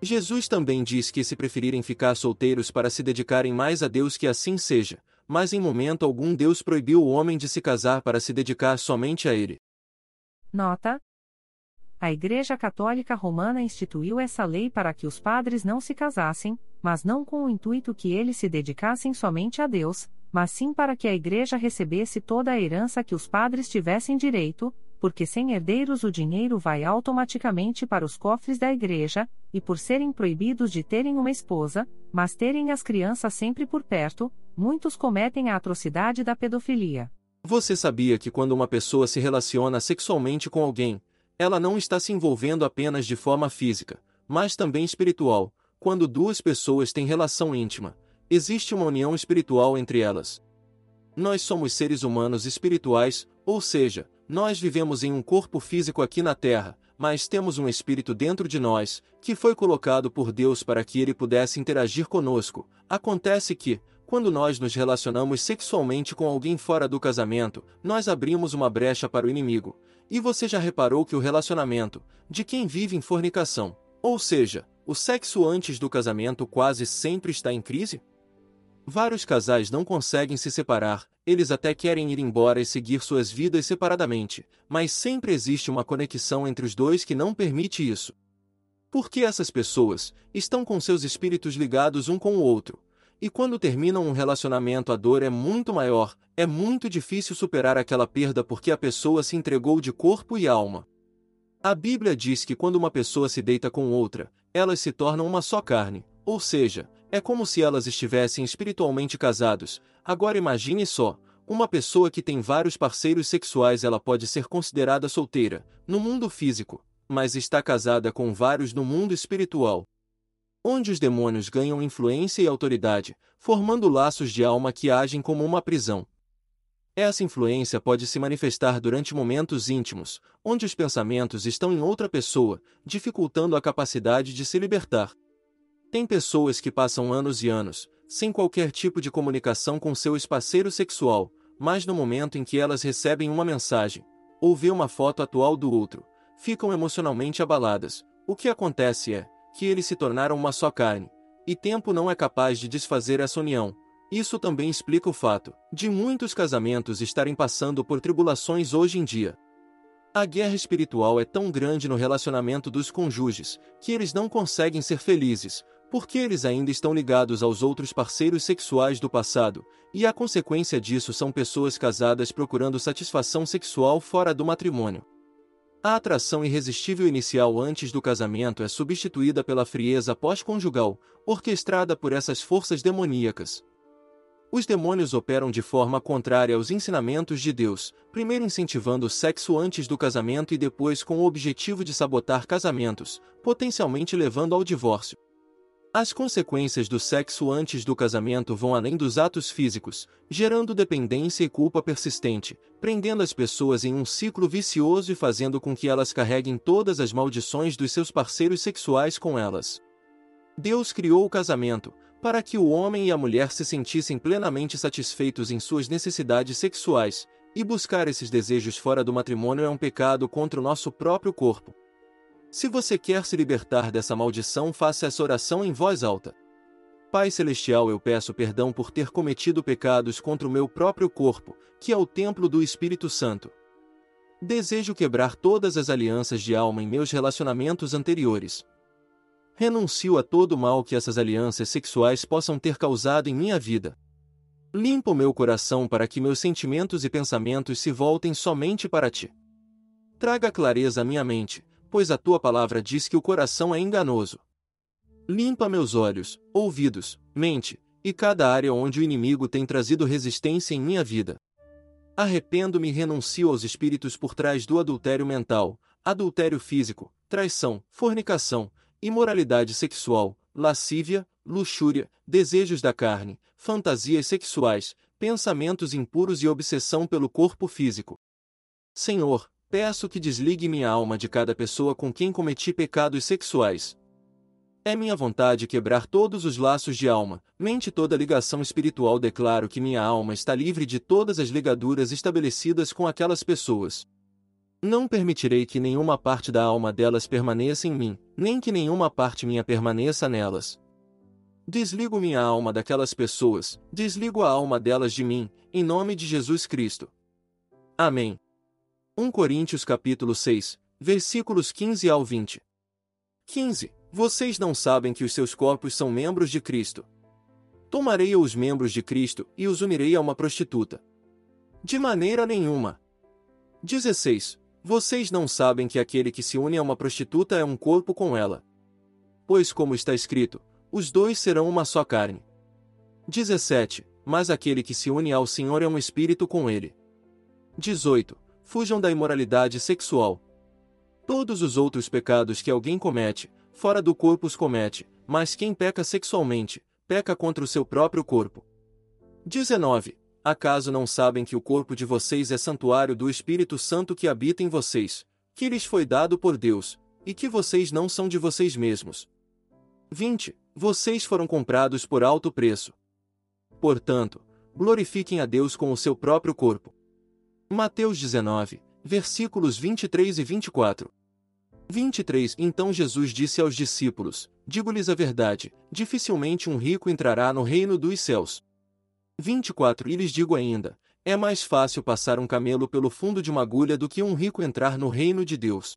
Jesus também diz que se preferirem ficar solteiros para se dedicarem mais a Deus que assim seja, mas em momento algum Deus proibiu o homem de se casar para se dedicar somente a ele. Nota: A Igreja Católica Romana instituiu essa lei para que os padres não se casassem, mas não com o intuito que eles se dedicassem somente a Deus, mas sim para que a Igreja recebesse toda a herança que os padres tivessem direito, porque sem herdeiros o dinheiro vai automaticamente para os cofres da igreja, e por serem proibidos de terem uma esposa, mas terem as crianças sempre por perto, muitos cometem a atrocidade da pedofilia. Você sabia que quando uma pessoa se relaciona sexualmente com alguém, ela não está se envolvendo apenas de forma física, mas também espiritual. Quando duas pessoas têm relação íntima, existe uma união espiritual entre elas. Nós somos seres humanos espirituais, ou seja, nós vivemos em um corpo físico aqui na Terra, mas temos um espírito dentro de nós, que foi colocado por Deus para que ele pudesse interagir conosco. Acontece que, quando nós nos relacionamos sexualmente com alguém fora do casamento, nós abrimos uma brecha para o inimigo. E você já reparou que o relacionamento, de quem vive em fornicação, ou seja, o sexo antes do casamento quase sempre está em crise? Vários casais não conseguem se separar, eles até querem ir embora e seguir suas vidas separadamente, mas sempre existe uma conexão entre os dois que não permite isso. Porque essas pessoas estão com seus espíritos ligados um com o outro. E quando terminam um relacionamento, a dor é muito maior, é muito difícil superar aquela perda porque a pessoa se entregou de corpo e alma. A Bíblia diz que quando uma pessoa se deita com outra, elas se tornam uma só carne, ou seja, é como se elas estivessem espiritualmente casados. Agora imagine só, uma pessoa que tem vários parceiros sexuais ela pode ser considerada solteira, no mundo físico, mas está casada com vários no mundo espiritual. Onde os demônios ganham influência e autoridade, formando laços de alma que agem como uma prisão. Essa influência pode se manifestar durante momentos íntimos, onde os pensamentos estão em outra pessoa, dificultando a capacidade de se libertar. Tem pessoas que passam anos e anos, sem qualquer tipo de comunicação com seu parceiro sexual, mas no momento em que elas recebem uma mensagem, ou vê uma foto atual do outro, ficam emocionalmente abaladas. O que acontece é que eles se tornaram uma só carne, e tempo não é capaz de desfazer essa união. Isso também explica o fato de muitos casamentos estarem passando por tribulações hoje em dia. A guerra espiritual é tão grande no relacionamento dos cônjuges que eles não conseguem ser felizes, porque eles ainda estão ligados aos outros parceiros sexuais do passado, e a consequência disso são pessoas casadas procurando satisfação sexual fora do matrimônio. A atração irresistível inicial antes do casamento é substituída pela frieza pós-conjugal, orquestrada por essas forças demoníacas. Os demônios operam de forma contrária aos ensinamentos de Deus, primeiro incentivando o sexo antes do casamento e depois com o objetivo de sabotar casamentos, potencialmente levando ao divórcio. As consequências do sexo antes do casamento vão além dos atos físicos, gerando dependência e culpa persistente, prendendo as pessoas em um ciclo vicioso e fazendo com que elas carreguem todas as maldições dos seus parceiros sexuais com elas. Deus criou o casamento para que o homem e a mulher se sentissem plenamente satisfeitos em suas necessidades sexuais, e buscar esses desejos fora do matrimônio é um pecado contra o nosso próprio corpo. Se você quer se libertar dessa maldição, faça essa oração em voz alta. Pai Celestial, eu peço perdão por ter cometido pecados contra o meu próprio corpo, que é o templo do Espírito Santo. Desejo quebrar todas as alianças de alma em meus relacionamentos anteriores. Renuncio a todo o mal que essas alianças sexuais possam ter causado em minha vida. Limpa o meu coração para que meus sentimentos e pensamentos se voltem somente para ti. Traga clareza à minha mente, pois a tua palavra diz que o coração é enganoso. Limpa meus olhos, ouvidos, mente, e cada área onde o inimigo tem trazido resistência em minha vida. Arrependo-me e renuncio aos espíritos por trás do adultério mental, adultério físico, traição, fornicação, imoralidade sexual, lascívia, luxúria, desejos da carne, fantasias sexuais, pensamentos impuros e obsessão pelo corpo físico. Senhor, Peço que desligue minha alma de cada pessoa com quem cometi pecados sexuais. É minha vontade quebrar todos os laços de alma, mente toda ligação espiritual. Declaro que minha alma está livre de todas as ligaduras estabelecidas com aquelas pessoas. Não permitirei que nenhuma parte da alma delas permaneça em mim, nem que nenhuma parte minha permaneça nelas. Desligo minha alma daquelas pessoas, desligo a alma delas de mim, em nome de Jesus Cristo. Amém. 1 Coríntios capítulo 6, versículos 15 ao 20. 15. Vocês não sabem que os seus corpos são membros de Cristo. Tomarei os membros de Cristo e os unirei a uma prostituta. De maneira nenhuma. 16. Vocês não sabem que aquele que se une a uma prostituta é um corpo com ela. Pois, como está escrito, os dois serão uma só carne. 17. Mas aquele que se une ao Senhor é um espírito com ele. 18. Fujam da imoralidade sexual. Todos os outros pecados que alguém comete, fora do corpo os comete, mas quem peca sexualmente, peca contra o seu próprio corpo. 19. Acaso não sabem que o corpo de vocês é santuário do Espírito Santo que habita em vocês, que lhes foi dado por Deus, e que vocês não são de vocês mesmos? 20. Vocês foram comprados por alto preço. Portanto, glorifiquem a Deus com o seu próprio corpo. Mateus 19, versículos 23 e 24. 23 Então Jesus disse aos discípulos: Digo-lhes a verdade, dificilmente um rico entrará no reino dos céus. 24 E lhes digo ainda: é mais fácil passar um camelo pelo fundo de uma agulha do que um rico entrar no reino de Deus.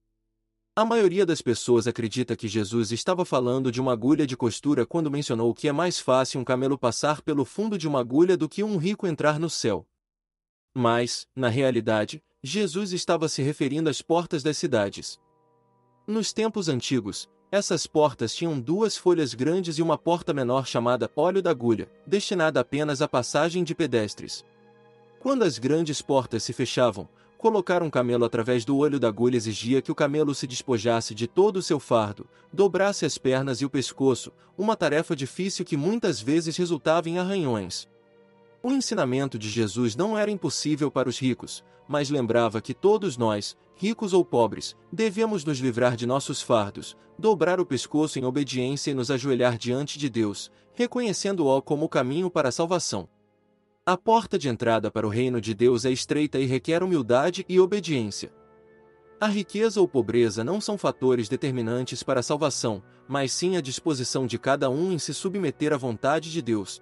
A maioria das pessoas acredita que Jesus estava falando de uma agulha de costura quando mencionou que é mais fácil um camelo passar pelo fundo de uma agulha do que um rico entrar no céu. Mas, na realidade, Jesus estava se referindo às portas das cidades. Nos tempos antigos, essas portas tinham duas folhas grandes e uma porta menor chamada óleo da agulha, destinada apenas à passagem de pedestres. Quando as grandes portas se fechavam, colocar um camelo através do olho da agulha exigia que o camelo se despojasse de todo o seu fardo, dobrasse as pernas e o pescoço, uma tarefa difícil que muitas vezes resultava em arranhões. O ensinamento de Jesus não era impossível para os ricos, mas lembrava que todos nós, ricos ou pobres, devemos nos livrar de nossos fardos, dobrar o pescoço em obediência e nos ajoelhar diante de Deus, reconhecendo-o como o caminho para a salvação. A porta de entrada para o reino de Deus é estreita e requer humildade e obediência. A riqueza ou pobreza não são fatores determinantes para a salvação, mas sim a disposição de cada um em se submeter à vontade de Deus.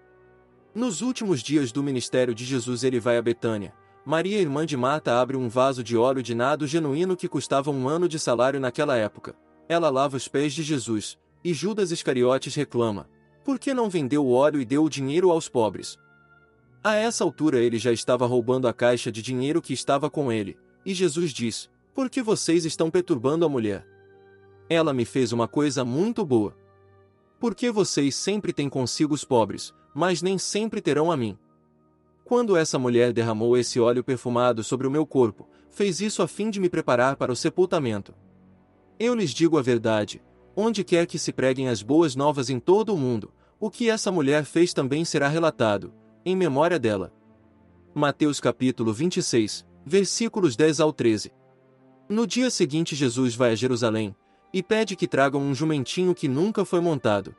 Nos últimos dias do ministério de Jesus ele vai a Betânia. Maria, irmã de Marta, abre um vaso de óleo de nado genuíno que custava um ano de salário naquela época. Ela lava os pés de Jesus, e Judas Iscariotes reclama: Por que não vendeu o óleo e deu o dinheiro aos pobres? A essa altura ele já estava roubando a caixa de dinheiro que estava com ele, e Jesus diz: Por que vocês estão perturbando a mulher? Ela me fez uma coisa muito boa. Por que vocês sempre têm consigo os pobres, mas nem sempre terão a mim. Quando essa mulher derramou esse óleo perfumado sobre o meu corpo, fez isso a fim de me preparar para o sepultamento. Eu lhes digo a verdade: onde quer que se preguem as boas novas em todo o mundo, o que essa mulher fez também será relatado, em memória dela. Mateus capítulo 26, versículos 10 ao 13. No dia seguinte, Jesus vai a Jerusalém e pede que tragam um jumentinho que nunca foi montado.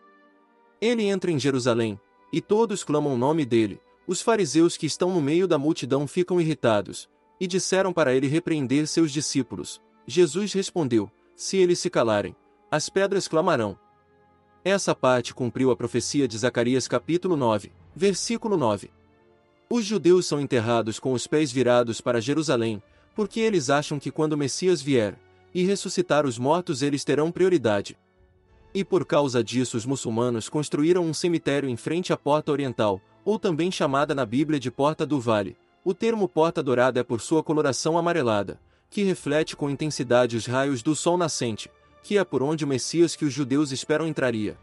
Ele entra em Jerusalém, e todos clamam o nome dele. Os fariseus que estão no meio da multidão ficam irritados, e disseram para ele repreender seus discípulos. Jesus respondeu: Se eles se calarem, as pedras clamarão. Essa parte cumpriu a profecia de Zacarias capítulo 9, versículo 9. Os judeus são enterrados com os pés virados para Jerusalém, porque eles acham que quando o Messias vier e ressuscitar os mortos eles terão prioridade. E por causa disso os muçulmanos construíram um cemitério em frente à Porta Oriental, ou também chamada na Bíblia de Porta do Vale. O termo Porta Dourada é por sua coloração amarelada, que reflete com intensidade os raios do sol nascente, que é por onde o Messias que os judeus esperam entraria.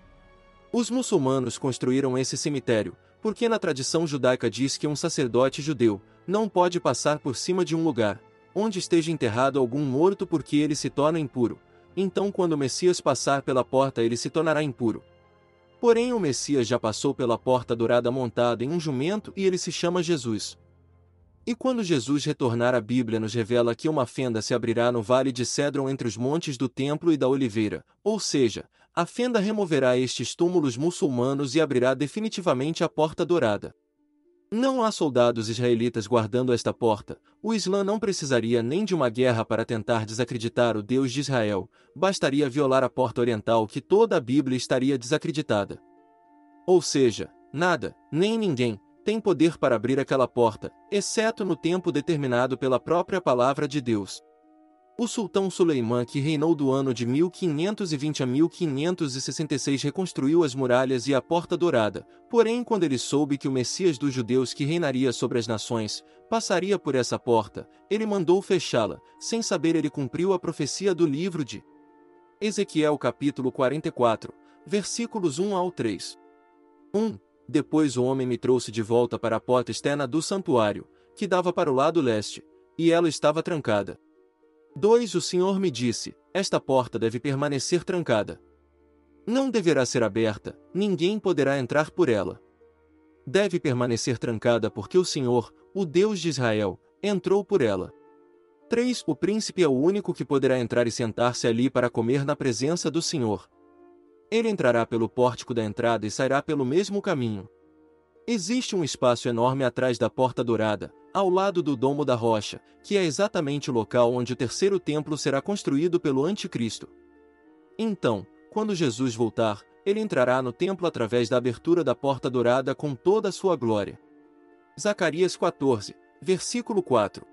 Os muçulmanos construíram esse cemitério, porque na tradição judaica diz que um sacerdote judeu não pode passar por cima de um lugar onde esteja enterrado algum morto porque ele se torna impuro, então quando o Messias passar pela porta ele se tornará impuro. Porém o Messias já passou pela porta dourada montado em um jumento e ele se chama Jesus. E quando Jesus retornar a Bíblia nos revela que uma fenda se abrirá no vale de Cedron entre os montes do templo e da oliveira, ou seja, a fenda removerá estes túmulos muçulmanos e abrirá definitivamente a porta dourada. Não há soldados israelitas guardando esta porta, o Islã não precisaria nem de uma guerra para tentar desacreditar o Deus de Israel, bastaria violar a porta oriental que toda a Bíblia estaria desacreditada. Ou seja, nada, nem ninguém, tem poder para abrir aquela porta, exceto no tempo determinado pela própria palavra de Deus. O sultão Suleimã, que reinou do ano de 1520 a 1566, reconstruiu as muralhas e a Porta Dourada. Porém, quando ele soube que o Messias dos judeus que reinaria sobre as nações passaria por essa porta, ele mandou fechá-la. Sem saber, ele cumpriu a profecia do livro de Ezequiel, capítulo 44, versículos 1 ao 3. 1. Depois o homem me trouxe de volta para a porta externa do santuário, que dava para o lado leste, e ela estava trancada. 2. O Senhor me disse: Esta porta deve permanecer trancada. Não deverá ser aberta, ninguém poderá entrar por ela. Deve permanecer trancada porque o Senhor, o Deus de Israel, entrou por ela. 3. O príncipe é o único que poderá entrar e sentar-se ali para comer na presença do Senhor. Ele entrará pelo pórtico da entrada e sairá pelo mesmo caminho. Existe um espaço enorme atrás da Porta Dourada, ao lado do Domo da Rocha, que é exatamente o local onde o terceiro templo será construído pelo Anticristo. Então, quando Jesus voltar, ele entrará no templo através da abertura da Porta Dourada com toda a sua glória. Zacarias 14, versículo 4.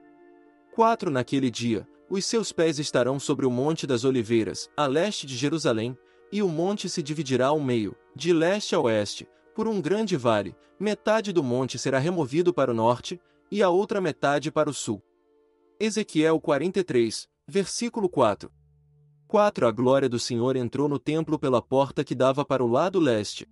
4 Naquele dia, os seus pés estarão sobre o Monte das Oliveiras, a leste de Jerusalém, e o monte se dividirá ao meio, de leste a oeste, por um grande vale, metade do monte será removido para o norte, e a outra metade para o sul. Ezequiel 43, versículo 4. 4 A glória do Senhor entrou no templo pela porta que dava para o lado leste.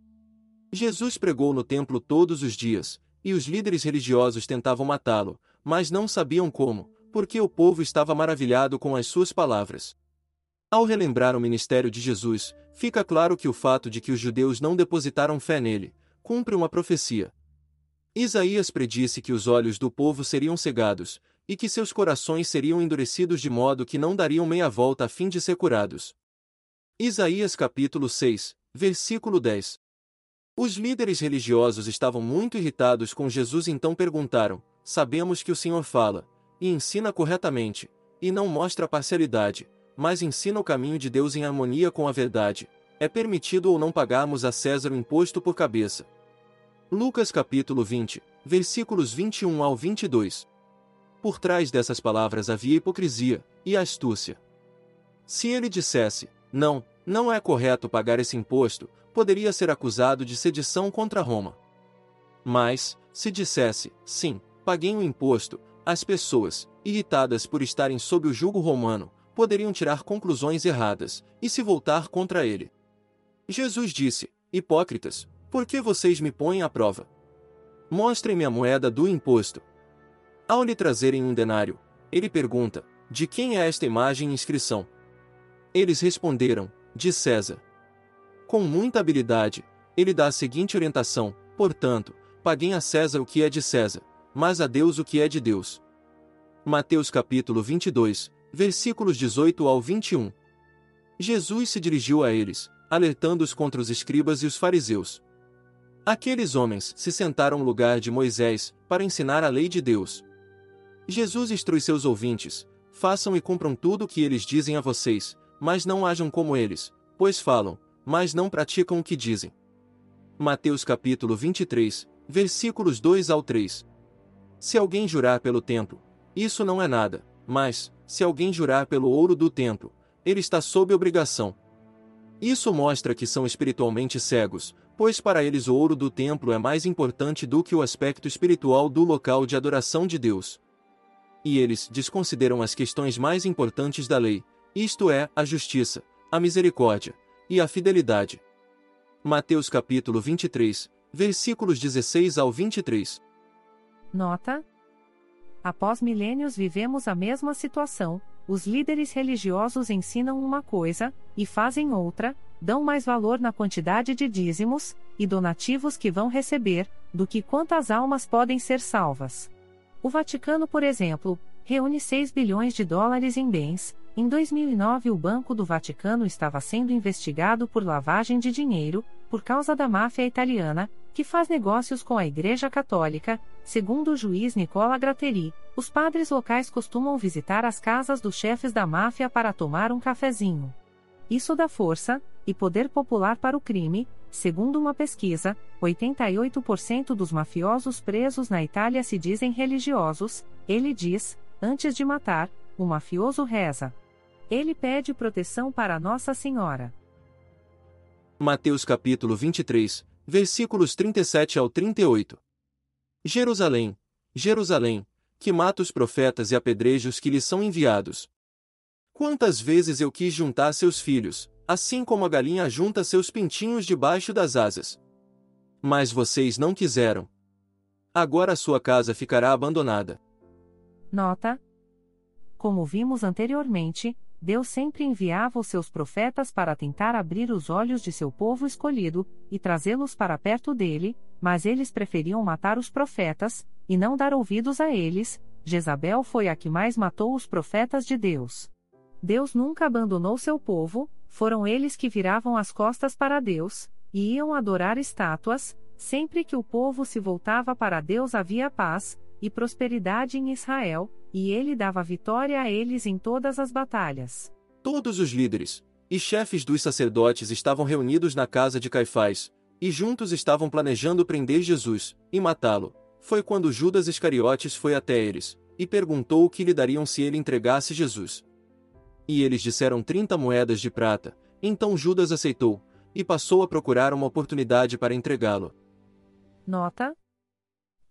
Jesus pregou no templo todos os dias, e os líderes religiosos tentavam matá-lo, mas não sabiam como, porque o povo estava maravilhado com as suas palavras. Ao relembrar o ministério de Jesus, fica claro que o fato de que os judeus não depositaram fé nele, cumpre uma profecia. Isaías predisse que os olhos do povo seriam cegados, e que seus corações seriam endurecidos de modo que não dariam meia volta a fim de ser curados. Isaías capítulo 6, versículo 10. Os líderes religiosos estavam muito irritados com Jesus então perguntaram: Sabemos que o Senhor fala, e ensina corretamente, e não mostra parcialidade, mas ensina o caminho de Deus em harmonia com a verdade. É permitido ou não pagarmos a César o imposto por cabeça. Lucas capítulo 20, versículos 21 ao 22. Por trás dessas palavras havia hipocrisia e astúcia. Se ele dissesse, não, não é correto pagar esse imposto, poderia ser acusado de sedição contra Roma. Mas, se dissesse, sim, paguei o imposto, as pessoas, irritadas por estarem sob o jugo romano, poderiam tirar conclusões erradas e se voltar contra ele. Jesus disse: Hipócritas, por que vocês me põem à prova? Mostrem-me a moeda do imposto. Ao lhe trazerem um denário, ele pergunta: De quem é esta imagem e inscrição? Eles responderam: De César. Com muita habilidade, ele dá a seguinte orientação: Portanto, paguem a César o que é de César, mas a Deus o que é de Deus. Mateus capítulo 22, versículos 18 ao 21. Jesus se dirigiu a eles, alertando-os contra os escribas e os fariseus. Aqueles homens se sentaram no lugar de Moisés, para ensinar a lei de Deus. Jesus instrui seus ouvintes: façam e cumpram tudo o que eles dizem a vocês, mas não hajam como eles, pois falam, mas não praticam o que dizem. Mateus capítulo 23, versículos 2 ao 3. Se alguém jurar pelo templo, isso não é nada, mas, se alguém jurar pelo ouro do templo, ele está sob obrigação. Isso mostra que são espiritualmente cegos, pois para eles o ouro do templo é mais importante do que o aspecto espiritual do local de adoração de Deus. E eles desconsideram as questões mais importantes da lei, isto é, a justiça, a misericórdia e a fidelidade. Mateus capítulo 23, versículos 16 ao 23. Nota: Após milênios vivemos a mesma situação, os líderes religiosos ensinam uma coisa, e fazem outra, dão mais valor na quantidade de dízimos e donativos que vão receber, do que quantas almas podem ser salvas. O Vaticano, por exemplo, reúne 6 bilhões de dólares em bens. Em 2009, o Banco do Vaticano estava sendo investigado por lavagem de dinheiro, por causa da máfia italiana, que faz negócios com a Igreja Católica. Segundo o juiz Nicola Gratteri, os padres locais costumam visitar as casas dos chefes da máfia para tomar um cafezinho. Isso dá força e poder popular para o crime. Segundo uma pesquisa, 88% dos mafiosos presos na Itália se dizem religiosos. Ele diz: antes de matar, o mafioso reza. Ele pede proteção para Nossa Senhora. Mateus capítulo 23, versículos 37 ao 38. Jerusalém, Jerusalém, que mata os profetas e apedrejos que lhes são enviados. Quantas vezes eu quis juntar seus filhos, assim como a galinha junta seus pintinhos debaixo das asas. Mas vocês não quiseram. Agora sua casa ficará abandonada. Nota: Como vimos anteriormente, Deus sempre enviava os seus profetas para tentar abrir os olhos de seu povo escolhido e trazê-los para perto dele, mas eles preferiam matar os profetas e não dar ouvidos a eles. Jezabel foi a que mais matou os profetas de Deus. Deus nunca abandonou seu povo, foram eles que viravam as costas para Deus, e iam adorar estátuas, sempre que o povo se voltava para Deus havia paz e prosperidade em Israel, e ele dava vitória a eles em todas as batalhas. Todos os líderes e chefes dos sacerdotes estavam reunidos na casa de Caifás, e juntos estavam planejando prender Jesus e matá-lo. Foi quando Judas Iscariotes foi até eles e perguntou o que lhe dariam se ele entregasse Jesus. E eles disseram trinta moedas de prata. Então Judas aceitou, e passou a procurar uma oportunidade para entregá-lo. Nota: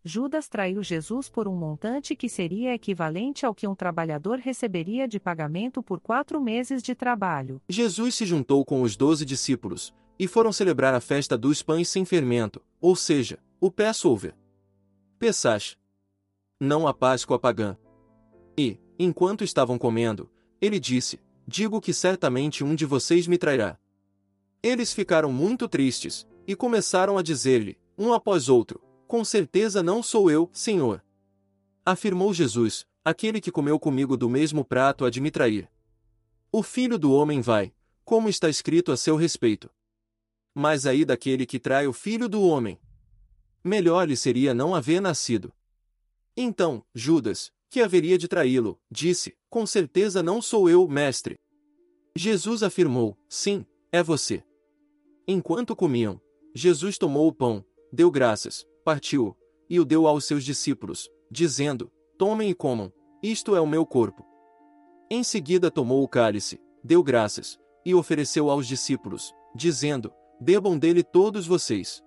Judas traiu Jesus por um montante que seria equivalente ao que um trabalhador receberia de pagamento por quatro meses de trabalho. Jesus se juntou com os doze discípulos, e foram celebrar a festa dos pães sem fermento, ou seja, o Passover. Pesach. Não a Páscoa pagã. E, enquanto estavam comendo, ele disse: Digo que certamente um de vocês me trairá. Eles ficaram muito tristes, e começaram a dizer-lhe, um após outro: Com certeza não sou eu, Senhor. Afirmou Jesus: Aquele que comeu comigo do mesmo prato há de me trair. O filho do homem vai, como está escrito a seu respeito. Mas aí daquele que trai o filho do homem. Melhor lhe seria não haver nascido. Então, Judas, que haveria de traí-lo, disse: Com certeza não sou eu, mestre. Jesus afirmou: Sim, é você. Enquanto comiam, Jesus tomou o pão, deu graças, partiu, e o deu aos seus discípulos, dizendo: Tomem e comam, isto é o meu corpo. Em seguida tomou o cálice, deu graças, e ofereceu aos discípulos, dizendo: Bebam dele todos vocês.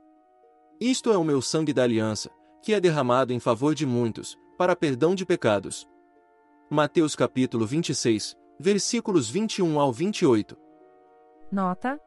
Isto é o meu sangue da aliança, que é derramado em favor de muitos, para perdão de pecados. Mateus capítulo 26, versículos 21 ao 28. Nota: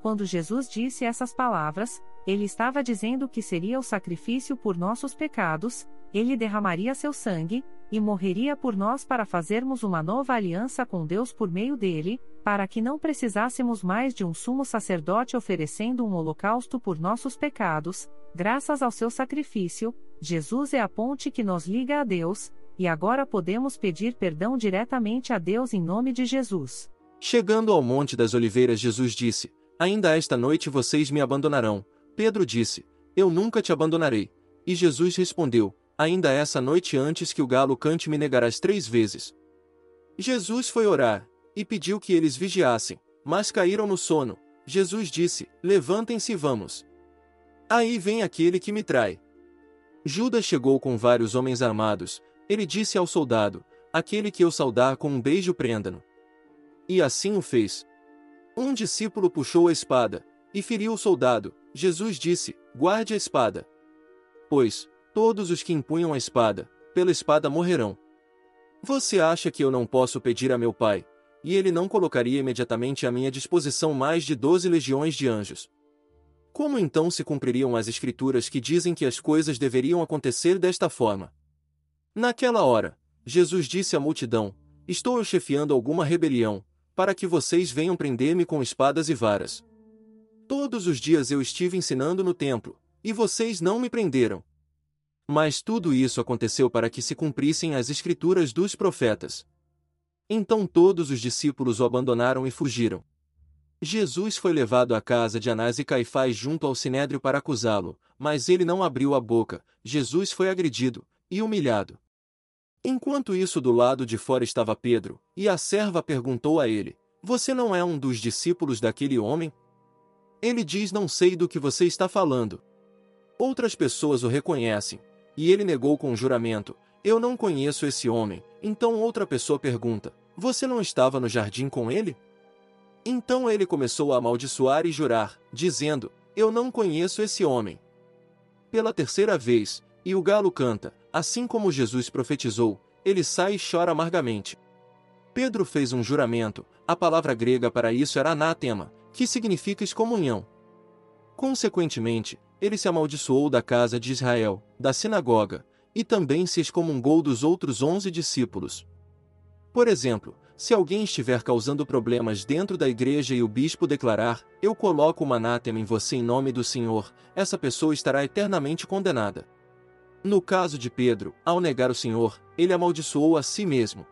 Quando Jesus disse essas palavras, ele estava dizendo que seria o sacrifício por nossos pecados, ele derramaria seu sangue e morreria por nós para fazermos uma nova aliança com Deus por meio dele, para que não precisássemos mais de um sumo sacerdote oferecendo um holocausto por nossos pecados, graças ao seu sacrifício, Jesus é a ponte que nos liga a Deus, e agora podemos pedir perdão diretamente a Deus em nome de Jesus. Chegando ao Monte das Oliveiras, Jesus disse: Ainda esta noite vocês me abandonarão. Pedro disse: Eu nunca te abandonarei. E Jesus respondeu: Ainda essa noite antes que o galo cante me negarás três vezes. Jesus foi orar, e pediu que eles vigiassem, mas caíram no sono. Jesus disse: Levantem-se e vamos. Aí vem aquele que me trai. Judas chegou com vários homens armados. Ele disse ao soldado: Aquele que eu saudar com um beijo prenda-no. E assim o fez. Um discípulo puxou a espada e feriu o soldado. Jesus disse: Guarde a espada. Pois, todos os que empunham a espada, pela espada morrerão. Você acha que eu não posso pedir a meu Pai, e ele não colocaria imediatamente à minha disposição mais de doze legiões de anjos? Como então se cumpririam as escrituras que dizem que as coisas deveriam acontecer desta forma? Naquela hora, Jesus disse à multidão: Estou eu chefiando alguma rebelião, para que vocês venham prender-me com espadas e varas. Todos os dias eu estive ensinando no templo, e vocês não me prenderam. Mas tudo isso aconteceu para que se cumprissem as escrituras dos profetas. Então todos os discípulos o abandonaram e fugiram. Jesus foi levado à casa de Anás e Caifás junto ao sinédrio para acusá-lo, mas ele não abriu a boca. Jesus foi agredido e humilhado. Enquanto isso, do lado de fora estava Pedro, e a serva perguntou a ele: Você não é um dos discípulos daquele homem? Ele diz: Não sei do que você está falando. Outras pessoas o reconhecem, e ele negou com juramento: Eu não conheço esse homem. Então outra pessoa pergunta: Você não estava no jardim com ele? Então ele começou a amaldiçoar e jurar, dizendo: Eu não conheço esse homem. Pela terceira vez, e o galo canta, assim como Jesus profetizou, ele sai e chora amargamente. Pedro fez um juramento, a palavra grega para isso era anátema, que significa excomunhão. Consequentemente, ele se amaldiçoou da casa de Israel, da sinagoga, e também se excomungou dos outros onze discípulos. Por exemplo, se alguém estiver causando problemas dentro da igreja e o bispo declarar: Eu coloco uma anátema em você em nome do Senhor, essa pessoa estará eternamente condenada. No caso de Pedro, ao negar o Senhor, ele amaldiçoou a si mesmo.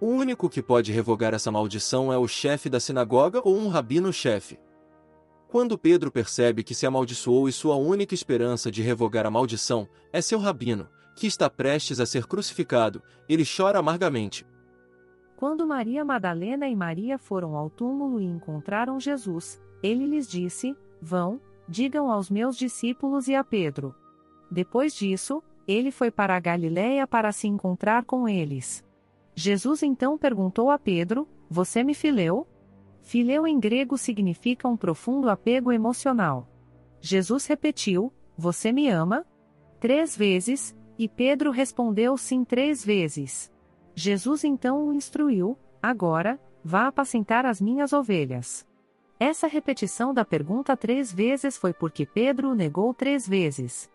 O único que pode revogar essa maldição é o chefe da sinagoga ou um rabino-chefe. Quando Pedro percebe que se amaldiçoou e sua única esperança de revogar a maldição é seu rabino, que está prestes a ser crucificado, ele chora amargamente. Quando Maria Madalena e Maria foram ao túmulo e encontraram Jesus, ele lhes disse: Vão, digam aos meus discípulos e a Pedro. Depois disso, ele foi para a Galiléia para se encontrar com eles. Jesus então perguntou a Pedro: Você me fileu? Fileu em grego significa um profundo apego emocional. Jesus repetiu: Você me ama? Três vezes, e Pedro respondeu sim três vezes. Jesus então o instruiu: Agora, vá apacentar as minhas ovelhas. Essa repetição da pergunta três vezes foi porque Pedro o negou três vezes.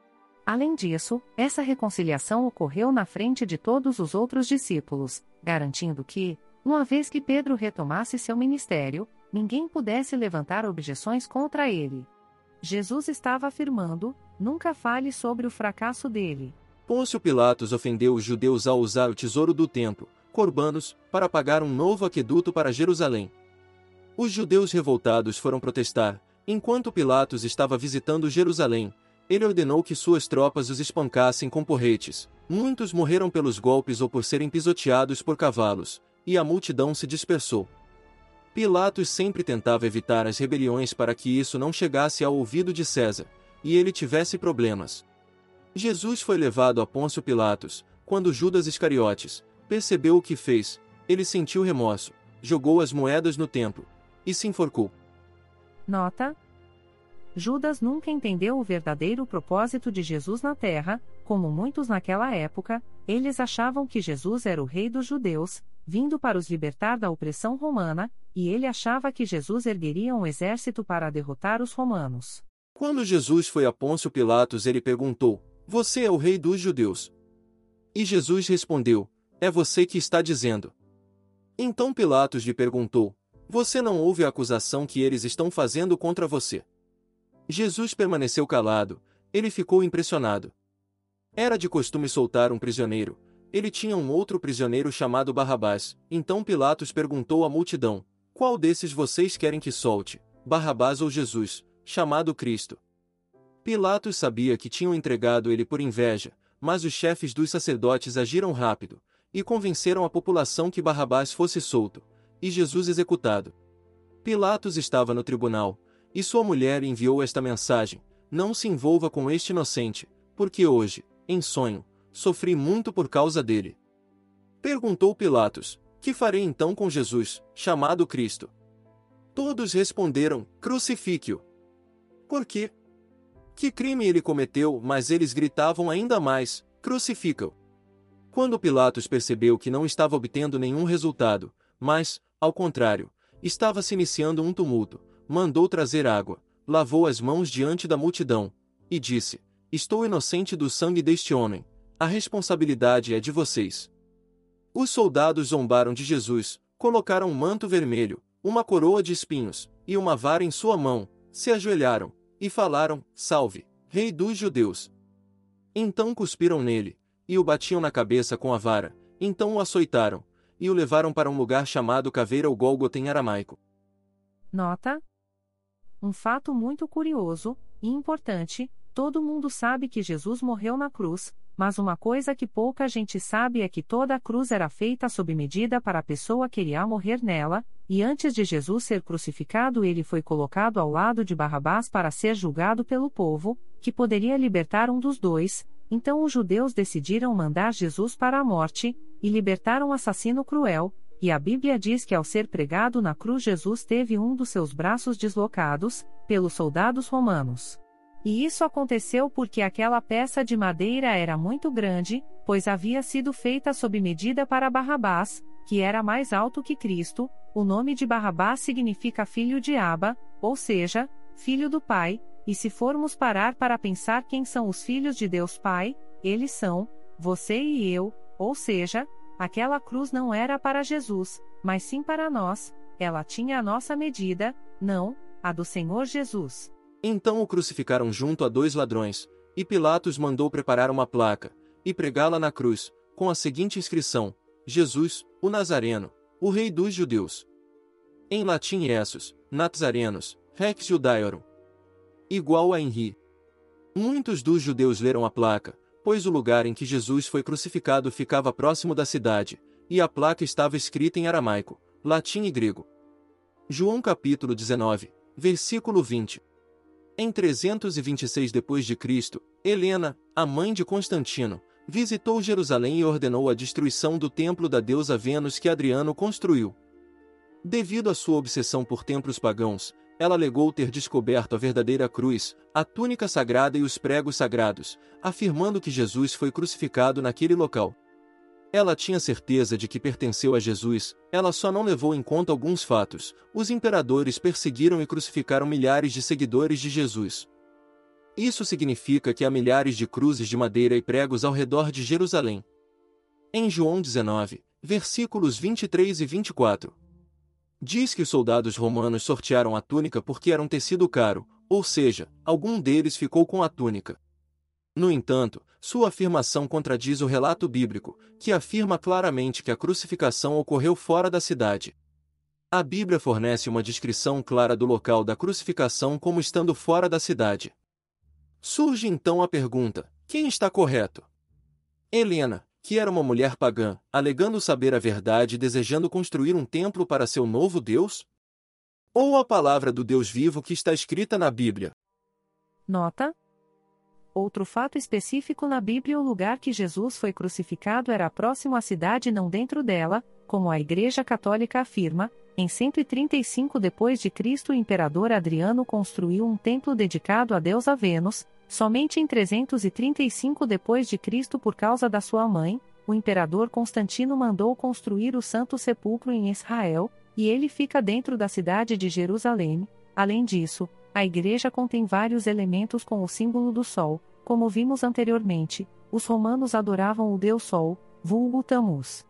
Além disso, essa reconciliação ocorreu na frente de todos os outros discípulos, garantindo que, uma vez que Pedro retomasse seu ministério, ninguém pudesse levantar objeções contra ele. Jesus estava afirmando: nunca fale sobre o fracasso dele. Pôncio Pilatos ofendeu os judeus ao usar o tesouro do templo, Corbanos, para pagar um novo aqueduto para Jerusalém. Os judeus revoltados foram protestar. Enquanto Pilatos estava visitando Jerusalém, ele ordenou que suas tropas os espancassem com porretes. Muitos morreram pelos golpes ou por serem pisoteados por cavalos, e a multidão se dispersou. Pilatos sempre tentava evitar as rebeliões para que isso não chegasse ao ouvido de César, e ele tivesse problemas. Jesus foi levado a Pôncio Pilatos, quando Judas Iscariotes percebeu o que fez, ele sentiu remorso, jogou as moedas no templo e se enforcou. Nota: Judas nunca entendeu o verdadeiro propósito de Jesus na terra, como muitos naquela época, eles achavam que Jesus era o rei dos judeus, vindo para os libertar da opressão romana, e ele achava que Jesus ergueria um exército para derrotar os romanos. Quando Jesus foi a Pôncio Pilatos, ele perguntou: você é o rei dos judeus. E Jesus respondeu: É você que está dizendo. Então Pilatos lhe perguntou: Você não ouve a acusação que eles estão fazendo contra você? Jesus permaneceu calado, ele ficou impressionado. Era de costume soltar um prisioneiro. Ele tinha um outro prisioneiro chamado Barrabás. Então Pilatos perguntou à multidão: Qual desses vocês querem que solte, Barrabás ou Jesus, chamado Cristo? Pilatos sabia que tinham entregado ele por inveja, mas os chefes dos sacerdotes agiram rápido e convenceram a população que Barrabás fosse solto e Jesus executado. Pilatos estava no tribunal, e sua mulher enviou esta mensagem: Não se envolva com este inocente, porque hoje, em sonho, sofri muito por causa dele. Perguntou Pilatos: Que farei então com Jesus, chamado Cristo? Todos responderam: Crucifique-o. Por quê? Que crime ele cometeu, mas eles gritavam ainda mais: crucifica-o. Quando Pilatos percebeu que não estava obtendo nenhum resultado, mas, ao contrário, estava se iniciando um tumulto, mandou trazer água, lavou as mãos diante da multidão, e disse: Estou inocente do sangue deste homem, a responsabilidade é de vocês. Os soldados zombaram de Jesus, colocaram um manto vermelho, uma coroa de espinhos, e uma vara em sua mão, se ajoelharam, e falaram: Salve, Rei dos Judeus! Então cuspiram nele, e o batiam na cabeça com a vara, então o açoitaram, e o levaram para um lugar chamado Caveira ou Gólgota em aramaico. Nota: Um fato muito curioso e importante: todo mundo sabe que Jesus morreu na cruz, mas uma coisa que pouca gente sabe é que toda a cruz era feita sob medida para a pessoa que iria morrer nela, e antes de Jesus ser crucificado ele foi colocado ao lado de Barrabás para ser julgado pelo povo, que poderia libertar um dos dois, então os judeus decidiram mandar Jesus para a morte, e libertar um assassino cruel, e a Bíblia diz que ao ser pregado na cruz Jesus teve um dos seus braços deslocados, pelos soldados romanos. E isso aconteceu porque aquela peça de madeira era muito grande, pois havia sido feita sob medida para Barrabás, que era mais alto que Cristo. O nome de Barrabás significa filho de Aba, ou seja, filho do Pai, e se formos parar para pensar quem são os filhos de Deus Pai, eles são, você e eu, ou seja, aquela cruz não era para Jesus, mas sim para nós, ela tinha a nossa medida, não, a do Senhor Jesus. Então o crucificaram junto a dois ladrões, e Pilatos mandou preparar uma placa, e pregá-la na cruz, com a seguinte inscrição: Jesus, o Nazareno, o Rei dos Judeus. Em latim Essus, Nazarenos, Rex Judaiorum. Igual a Henri. Muitos dos judeus leram a placa, pois o lugar em que Jesus foi crucificado ficava próximo da cidade, e a placa estava escrita em aramaico, latim e grego. João capítulo 19, versículo 20. Em 326 d.C., Helena, a mãe de Constantino, visitou Jerusalém e ordenou a destruição do templo da deusa Vênus que Adriano construiu. Devido à sua obsessão por templos pagãos, ela alegou ter descoberto a verdadeira cruz, a túnica sagrada e os pregos sagrados, afirmando que Jesus foi crucificado naquele local. Ela tinha certeza de que pertenceu a Jesus, ela só não levou em conta alguns fatos. Os imperadores perseguiram e crucificaram milhares de seguidores de Jesus. Isso significa que há milhares de cruzes de madeira e pregos ao redor de Jerusalém. Em João 19, versículos 23 e 24, diz que os soldados romanos sortearam a túnica porque era um tecido caro, ou seja, algum deles ficou com a túnica. No entanto, sua afirmação contradiz o relato bíblico, que afirma claramente que a crucificação ocorreu fora da cidade. A Bíblia fornece uma descrição clara do local da crucificação como estando fora da cidade. Surge então a pergunta: quem está correto? Helena, que era uma mulher pagã, alegando saber a verdade e desejando construir um templo para seu novo Deus? Ou a palavra do Deus vivo que está escrita na Bíblia? Nota: Outro fato específico na Bíblia: o lugar que Jesus foi crucificado era próximo à cidade, não dentro dela, como a Igreja Católica afirma. Em 135 d.C., o imperador Adriano construiu um templo dedicado a deusa Vênus. Somente em 335 d.C., por causa da sua mãe, o imperador Constantino mandou construir o Santo Sepulcro em Israel, e ele fica dentro da cidade de Jerusalém. Além disso, a igreja contém vários elementos com o símbolo do sol, como vimos anteriormente. Os romanos adoravam o deus Sol, vulgo Tammuz.